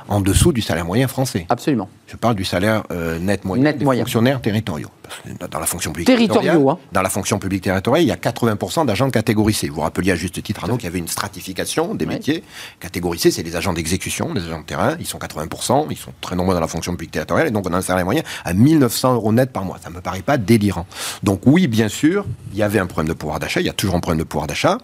Speaker 4: En dessous du salaire moyen français.
Speaker 1: Absolument.
Speaker 4: Je parle du salaire euh, net moyen
Speaker 1: net
Speaker 4: des
Speaker 1: moyen.
Speaker 4: fonctionnaires territoriaux dans la fonction publique
Speaker 1: territoriale, hein.
Speaker 4: dans la fonction publique territoriale, il y a 80% d'agents de catégorie C. Vous vous rappeliez à juste titre, qu'il y avait une stratification des métiers. Catégorie C, c'est les agents d'exécution, les agents de terrain. Ils sont 80%, ils sont très nombreux dans la fonction publique territoriale, et donc on a un salaire moyen à 1900 euros net par mois. Ça ne me paraît pas délirant. Donc oui, bien sûr, il y avait un problème de pouvoir d'achat, il y a toujours un problème de pouvoir d'achat.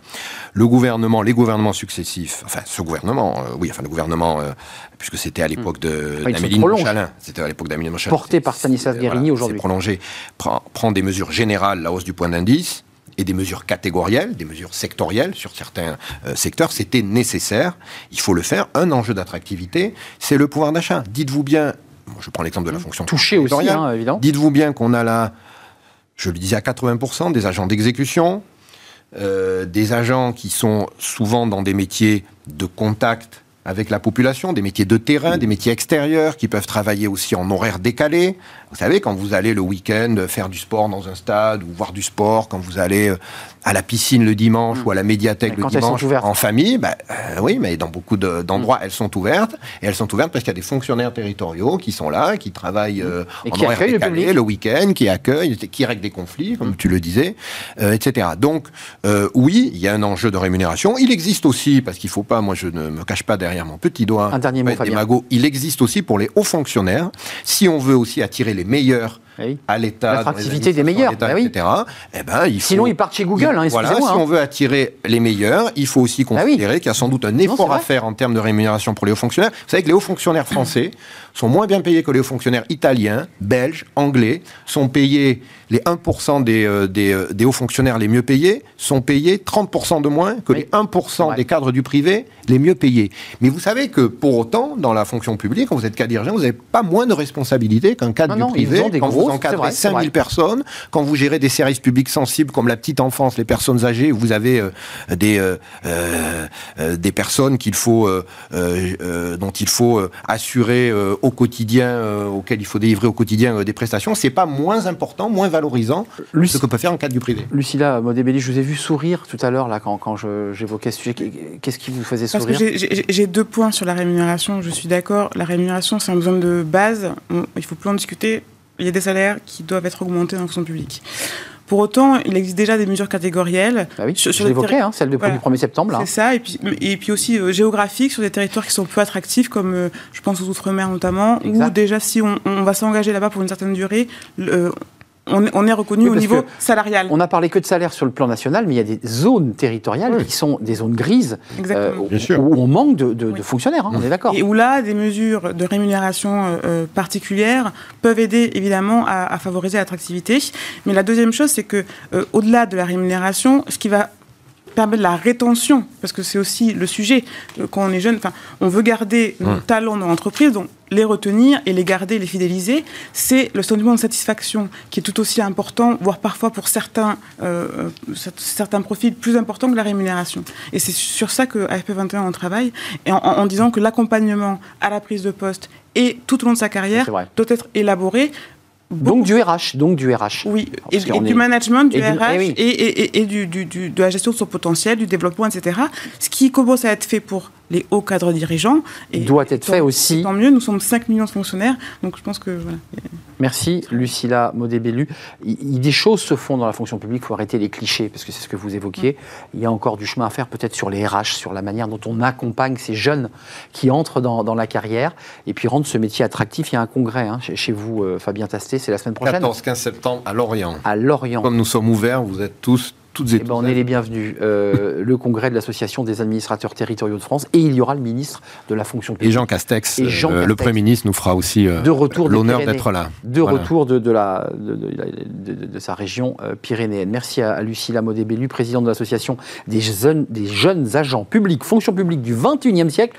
Speaker 4: Le gouvernement, les gouvernements successifs, enfin ce gouvernement, euh, oui, enfin le gouvernement, euh, puisque c'était à l'époque de d'Amélie Montchalin, c'était à l'époque d'Amélie Montchalin.
Speaker 1: Porté par Stanislas Guérini aujourd'hui.
Speaker 4: prolongé, prend, prend des mesures générales, la hausse du point d'indice, et des mesures catégorielles, des mesures sectorielles sur certains euh, secteurs, c'était nécessaire. Il faut le faire. Un enjeu d'attractivité, c'est le pouvoir d'achat. Dites-vous bien, je prends l'exemple de la fonction
Speaker 1: touché aussi, hein, évidemment.
Speaker 4: Dites-vous bien qu'on a là, je le disais à 80%, des agents d'exécution, euh, des agents qui sont souvent dans des métiers de contact avec la population, des métiers de terrain, des métiers extérieurs qui peuvent travailler aussi en horaire décalé. Vous savez, quand vous allez le week-end faire du sport dans un stade ou voir du sport, quand vous allez euh, à la piscine le dimanche ou à la médiathèque le dimanche en famille, bah, euh, oui, mais dans beaucoup d'endroits, elles sont ouvertes. Et elles sont ouvertes parce qu'il y a des fonctionnaires territoriaux qui sont là, qui travaillent euh,
Speaker 1: en qui horaire décalé,
Speaker 4: le, week-end, qui accueillent, qui règlent des conflits, comme tu le disais, etc. Donc, oui, il y a un enjeu de rémunération. Il existe aussi, parce qu'il ne faut pas, moi je ne me cache pas derrière mon petit doigt.
Speaker 1: Un dernier mot,
Speaker 4: il existe aussi pour les hauts fonctionnaires, si on veut aussi attirer les meilleurs à l'État,
Speaker 1: l'attractivité des meilleurs,
Speaker 4: bah oui. etc.
Speaker 1: Eh ben, il faut... Sinon, ils partent chez Google. Hein,
Speaker 4: voilà, si
Speaker 1: hein.
Speaker 4: on veut attirer les meilleurs, il faut aussi bah considérer qu'il y a sans doute un effort à faire en termes de rémunération pour les hauts fonctionnaires. Vous savez que les hauts fonctionnaires français [clears throat] sont moins bien payés que les hauts fonctionnaires italiens, belges, anglais, sont payés les 1% des, euh, des, euh, des, hauts fonctionnaires les mieux payés sont payés 30% de moins que les 1% des cadres du privé les mieux payés. Mais vous savez que pour autant, dans la fonction publique, quand vous êtes cadre dirigeant, vous n'avez pas moins de responsabilités qu'un cadre du privé. quand vous encadrez 5000 personnes, quand vous gérez des services publics sensibles comme la petite enfance, les personnes âgées, vous avez euh, des, des personnes qu'il faut, dont il faut assurer au quotidien, auxquelles il faut délivrer au quotidien des prestations, c'est pas moins important, moins valorisant ce que peut faire un cadre du privé.
Speaker 1: Lucilla Modébelli, je vous ai vu sourire tout à l'heure là quand, quand j'évoquais ce sujet. Qu'est-ce qui vous faisait sourire?
Speaker 6: J'ai deux points sur la rémunération. Je suis d'accord. La rémunération, c'est un besoin de base. Il faut plus en discuter. Il y a des salaires qui doivent être augmentés dans la fonction publique. Pour autant, il existe déjà des mesures catégorielles.
Speaker 1: Oui, sur, je l'évoquais, hein, celle du 1er septembre.
Speaker 6: C'est ça, et puis, et puis aussi euh, géographique sur des territoires qui sont peu attractifs, comme euh, je pense aux Outre-mer notamment, où déjà si on, va s'engager là-bas pour une certaine durée, on, est reconnu au niveau salarial.
Speaker 1: On n'a parlé que de salaire sur le plan national, mais il y a des zones territoriales qui sont des zones grises euh, où, on manque de, fonctionnaires, hein, on est d'accord.
Speaker 6: Et où là, des mesures de rémunération euh, euh, particulières peuvent aider évidemment à, favoriser l'attractivité. Mais la deuxième chose, c'est que au-delà de la rémunération, ce qui va permettre la rétention, parce que c'est aussi le sujet. Quand on est jeune, enfin, on veut garder nos talents dans l'entreprise, donc les retenir et les garder, les fidéliser, c'est le sentiment de satisfaction qui est tout aussi important, voire parfois pour certains, euh, certains profils plus important que la rémunération. Et c'est sur ça que AFP21 on travaille, et en disant que l'accompagnement à la prise de poste et tout au long de sa carrière doit être élaboré
Speaker 1: donc du RH, donc du RH.
Speaker 6: Oui, et, du management, du RH, et, du, de la gestion de son potentiel, du développement, etc. Ce qui commence à être fait pour les hauts cadres dirigeants.
Speaker 1: Et doit être fait aussi.
Speaker 6: Tant mieux, nous sommes 5 millions de fonctionnaires, donc je pense que voilà.
Speaker 1: Merci Lucilla Modébellu. des choses se font dans la fonction publique, il faut arrêter les clichés, parce que c'est ce que vous évoquiez. Il y a encore du chemin à faire peut-être sur les RH, sur la manière dont on accompagne ces jeunes qui entrent dans, la carrière, et puis rendre ce métier attractif. Il y a un congrès hein, chez, vous, euh, Fabien Tasté, c'est la semaine prochaine.
Speaker 4: 14-15 septembre à Lorient.
Speaker 1: À Lorient.
Speaker 4: Comme nous sommes ouverts, vous êtes tous eh
Speaker 1: ben, on est les bienvenus. Euh, le congrès de l'Association des administrateurs territoriaux de France et il y aura le ministre de la fonction publique.
Speaker 4: Et Jean Castex, euh, le Premier ministre, nous fera aussi euh, l'honneur d'être là.
Speaker 1: De retour de, la, de, sa région pyrénéenne. Merci à, Lucilla Modébellu, présidente de l'Association des jeunes, des jeunes agents publics, fonction publique du 21e siècle.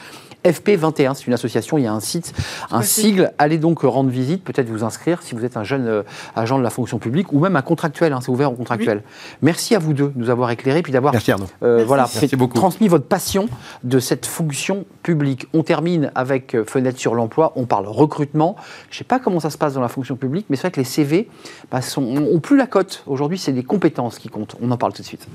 Speaker 1: FP21, c'est une association, il y a un site, un sigle. Allez donc rendre visite, peut-être vous inscrire si vous êtes un jeune euh, agent de la fonction publique ou même un contractuel, hein, c'est ouvert aux contractuels. Merci à vous deux de nous avoir éclairés puis d'avoir
Speaker 4: euh,
Speaker 1: voilà, transmis votre passion de cette fonction publique. On termine avec euh, Fenêtre sur l'emploi, on parle recrutement. Je ne sais pas comment ça se passe dans la fonction publique, mais c'est vrai que les CV bah, sont, ont plus la cote. Aujourd'hui, c'est les compétences qui comptent. On en parle tout de suite.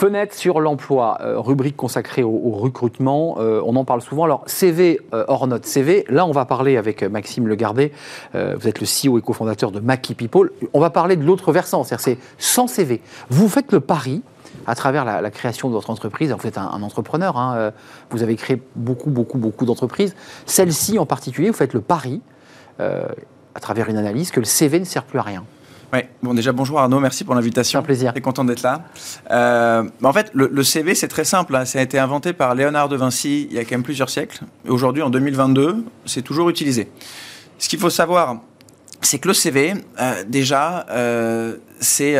Speaker 1: Fenêtre sur l'emploi, euh, rubrique consacrée au, recrutement. Euh, on en parle souvent. Alors, CV euh, hors note CV. Là, on va parler avec Maxime Legardet. vous êtes le CEO et cofondateur de Mackie People. On va parler de l'autre versant, c'est-à-dire c'est sans CV. Vous faites le pari à travers la, création de votre entreprise. vous êtes un, entrepreneur. Hein, vous avez créé beaucoup, beaucoup, beaucoup d'entreprises. Celle-ci en particulier, vous faites le pari à travers une analyse que le CV ne sert plus à rien.
Speaker 7: Oui, bon déjà bonjour Arnaud, merci pour l'invitation.
Speaker 1: Un plaisir.
Speaker 7: Très content d'être là. Euh, en fait, le, CV c'est très simple, hein. ça a été inventé par Léonard de Vinci il y a quand même plusieurs siècles. Aujourd'hui, en 2022, c'est toujours utilisé. Ce qu'il faut savoir, c'est que le CV, euh, déjà, euh, c'est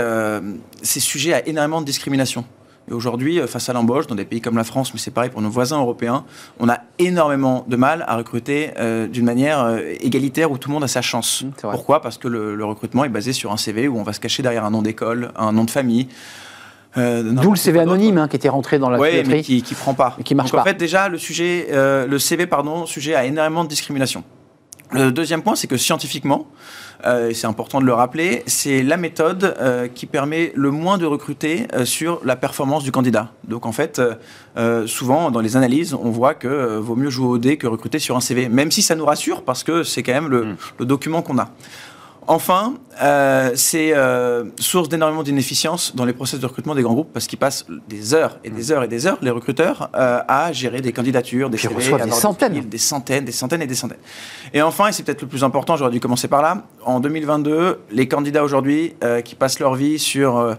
Speaker 7: sujet à énormément de discrimination. Et aujourd'hui, euh, face à l'embauche, dans des pays comme la France, mais c'est pareil pour nos voisins européens, on a énormément de mal à recruter euh, d'une manière euh, égalitaire où tout le monde a sa chance. Mmh, Pourquoi? Parce que le, recrutement est basé sur un CV où on va se cacher derrière un nom d'école, un nom de famille.
Speaker 1: D'où le CV anonyme hein, qui était rentré dans la
Speaker 7: Oui, mais qui, qui prend pas.
Speaker 1: qui marche
Speaker 7: Donc, En fait, déjà, le sujet, le CV, pardon, sujet à énormément de discrimination. Le deuxième point, c'est que scientifiquement, euh, c'est important de le rappeler, c'est la méthode euh, qui permet le moins de recruter euh, sur la performance du candidat. Donc en fait, souvent dans les analyses, on voit que vaut mieux jouer au dé que recruter sur un CV, même si ça nous rassure parce que c'est quand même le, mm. le document qu'on a. Enfin, euh, c'est euh, source d'énormément d'inefficience dans les process de recrutement des grands groupes parce qu'ils passent des heures et des heures et des heures, les recruteurs, euh, à gérer des candidatures, des CV,
Speaker 1: des
Speaker 7: avoir
Speaker 1: centaines.
Speaker 7: des centaines, des centaines et des centaines. Et enfin, et c'est peut-être le plus important, j'aurais dû commencer par là, en 2022, les candidats aujourd'hui qui passent leur vie sur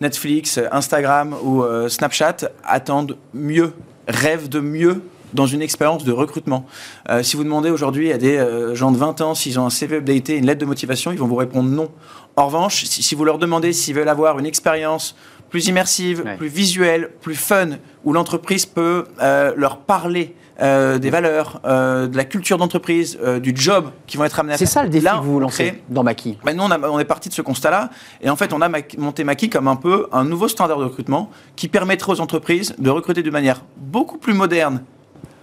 Speaker 7: Netflix, Instagram ou Snapchat attendent mieux, rêvent de mieux dans une expérience de recrutement. Euh, si vous demandez aujourd'hui à des euh, gens de 20 ans s'ils ont un CV updaté, une lettre de motivation, ils vont vous répondre non. En revanche, si, si vous leur demandez s'ils veulent avoir une expérience plus immersive,
Speaker 1: Ouais.
Speaker 7: plus visuelle, plus fun, où l'entreprise peut euh, leur parler euh, des valeurs, euh, de la culture d'entreprise, euh, du job qui vont être amenés à
Speaker 1: C'est
Speaker 7: faire.
Speaker 1: ça le défi
Speaker 7: Là,
Speaker 1: que vous lancez
Speaker 7: crée-
Speaker 1: dans Maki.
Speaker 7: ben, nous, on, a- on est parti de ce constat-là. Et en fait, on a monté Maki comme un peu un nouveau standard de recrutement qui permettrait aux entreprises de recruter de manière beaucoup plus moderne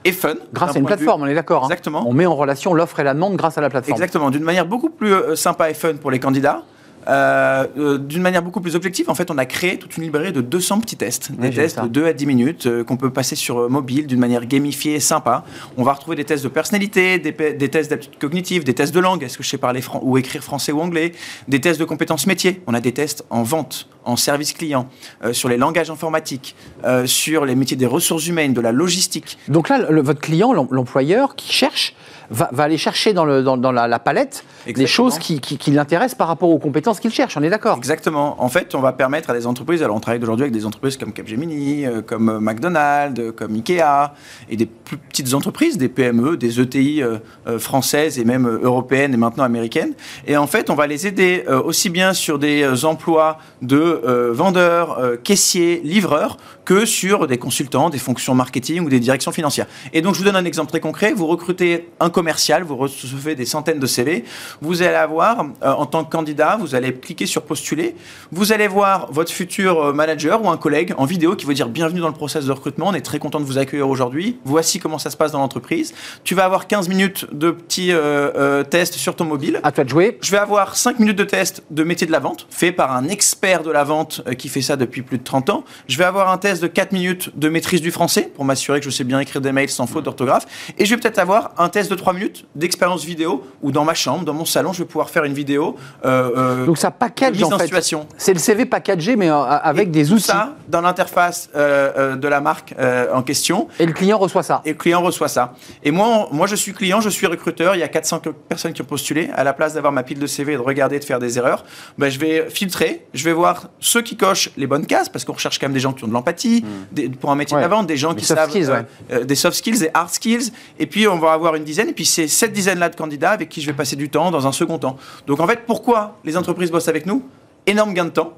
Speaker 7: et fun.
Speaker 1: Grâce à une plateforme, on est d'accord. hein.
Speaker 7: Exactement.
Speaker 1: On met en relation l'offre et la demande grâce à la plateforme.
Speaker 7: Exactement, d'une manière beaucoup plus euh, sympa et fun pour les candidats. Euh, euh, d'une manière beaucoup plus objective, en fait, on a créé toute une librairie de 200 petits tests, des tests de 2 à 10 minutes euh, qu'on peut passer sur mobile d'une manière gamifiée et sympa. On va retrouver des tests de personnalité, des, tests d'aptitude cognitive, des tests de langue, est-ce que je sais parler ou écrire français ou anglais, des tests de compétences métiers. On a des tests en vente, en service client, euh, sur les langages informatiques, sur les métiers des ressources humaines, de la logistique.
Speaker 1: Donc là, le- votre client, l'em- l'employeur qui cherche, va, va aller chercher dans, le, dans, dans la, la palette des
Speaker 7: Exactement.
Speaker 1: choses qui, qui- qui l'intéressent par rapport aux compétences qu'il cherche. On est d'accord
Speaker 7: Exactement. En fait, on va permettre à des entreprises, alors on travaille aujourd'hui avec des entreprises comme Capgemini, euh, comme euh, McDonald's, euh, comme Ikea, et des plus petites entreprises, des PME, des ETI françaises et même européennes et maintenant américaines. Et en fait, on va les aider aussi bien sur des emplois de vendeurs, caissiers, livreurs, que sur des consultants, des fonctions marketing ou des directions financières. Et donc, je vous donne un exemple très concret. Vous recrutez un commercial, vous recevez des centaines de CV. Vous allez avoir, euh, en tant que candidat, vous allez cliquer sur postuler. Vous allez voir votre futur euh, manager ou un collègue en vidéo qui va dire bienvenue dans le process de recrutement. On est très content de vous accueillir aujourd'hui. Voici comment ça se passe dans l'entreprise. Tu vas avoir 15 minutes de petits euh, euh, tests sur ton mobile.
Speaker 1: À toi de jouer.
Speaker 7: Je vais avoir 5 minutes de test de métier de la vente, fait par un expert de la vente qui fait ça depuis plus de 30 ans. Je vais avoir un test de 4 minutes de maîtrise du français pour m'assurer que je sais bien écrire des mails sans faute d'orthographe. Et je vais peut-être avoir un test de 3 minutes d'expérience vidéo où dans ma chambre, dans mon salon, je vais pouvoir faire une vidéo. euh, euh,
Speaker 1: Donc ça package
Speaker 7: mise
Speaker 1: en
Speaker 7: en
Speaker 1: fait.
Speaker 7: situation.
Speaker 1: C'est le CV packagé mais euh, avec
Speaker 7: Et
Speaker 1: des
Speaker 7: tout
Speaker 1: outils.
Speaker 7: ça dans l'interface euh, de la marque euh, en question.
Speaker 1: Et le client reçoit ça.
Speaker 7: Et le client reçoit ça. Et moi, moi, je suis client, je suis recruteur. Il y a 400 personnes qui ont postulé. À la place d'avoir ma pile de CV et de regarder, de faire des erreurs, ben, je vais filtrer. Je vais voir ceux qui cochent les bonnes cases, parce qu'on recherche quand même des gens qui ont de l'empathie, des- pour un métier
Speaker 1: Hmm. Ouais.
Speaker 7: de la vente, des gens
Speaker 1: Des
Speaker 7: qui
Speaker 1: soft
Speaker 7: savent
Speaker 1: skills, ouais.
Speaker 7: des soft skills, des hard skills. Et puis, on va avoir une dizaine. Et puis, c'est cette dizaine-là de candidats avec qui je vais passer du temps dans un second temps. Donc, en fait, pourquoi les entreprises bossent avec nous? Énorme gain de temps.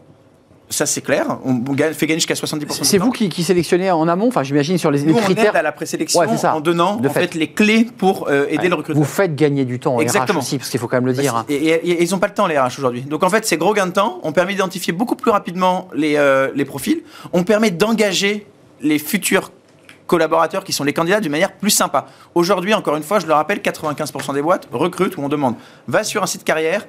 Speaker 7: Ça, c'est clair. On fait gagner jusqu'à 70%. du
Speaker 1: C'est vous qui, qui sélectionnez en amont, enfin j'imagine sur les, les
Speaker 7: Nous, on
Speaker 1: critères.
Speaker 7: aide à la présélection
Speaker 1: Ouais,
Speaker 7: en donnant
Speaker 1: De
Speaker 7: en
Speaker 1: fait.
Speaker 7: fait. les clés pour euh, aider
Speaker 1: Ouais.
Speaker 7: le recruteur.
Speaker 1: Vous faites gagner du temps,
Speaker 7: Exactement.
Speaker 1: RH aussi, parce qu'il faut quand même le dire. hein.
Speaker 7: Et, et- et ils n'ont pas le temps, les RH, aujourd'hui. Donc, en fait, ces gros gains de temps ont permis d'identifier beaucoup plus rapidement les, euh, les profils, on permet d'engager les futurs collaborateurs qui sont les candidats d'une manière plus sympa. Aujourd'hui, encore une fois, je le rappelle, 95% des boîtes recrutent ou on demande va sur un site carrière,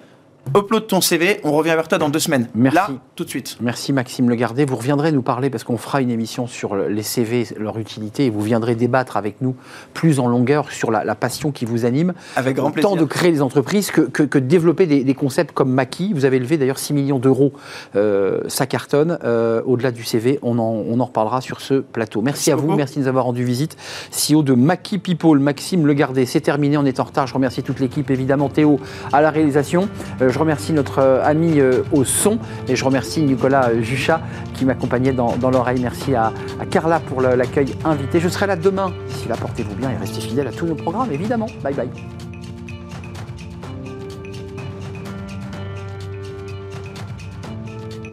Speaker 7: upload ton CV, on revient vers toi dans deux semaines.
Speaker 1: Merci.
Speaker 7: Là, tout de suite.
Speaker 1: Merci Maxime Legardet. Vous reviendrez nous parler parce qu'on fera une émission sur le- les CV, leur utilité, et vous viendrez débattre avec nous plus en longueur sur la, la passion qui vous anime.
Speaker 7: Avec grand
Speaker 1: Tant
Speaker 7: plaisir.
Speaker 1: de créer des entreprises que, que- que de développer des, des concepts comme Maki. Vous avez levé d'ailleurs 6 millions d'euros, euh, ça cartonne. Euh, Au-delà du CV, on en, on en reparlera sur ce plateau. Merci,
Speaker 7: Merci
Speaker 1: à vous,
Speaker 7: beaucoup.
Speaker 1: merci de nous avoir rendu visite. CEO de Maki People, Maxime Legardet. C'est terminé, on est en retard. Je remercie toute l'équipe, évidemment Théo à la réalisation. Euh, je remercie notre euh, ami euh, au son et je remercie Nicolas euh, Juchat qui m'accompagnait dans, l'oreille. Merci à, Carla pour l'accueil invité. Je serai là demain. D'ici là, portez-vous bien et restez fidèles à tous nos programmes, évidemment. Bye bye.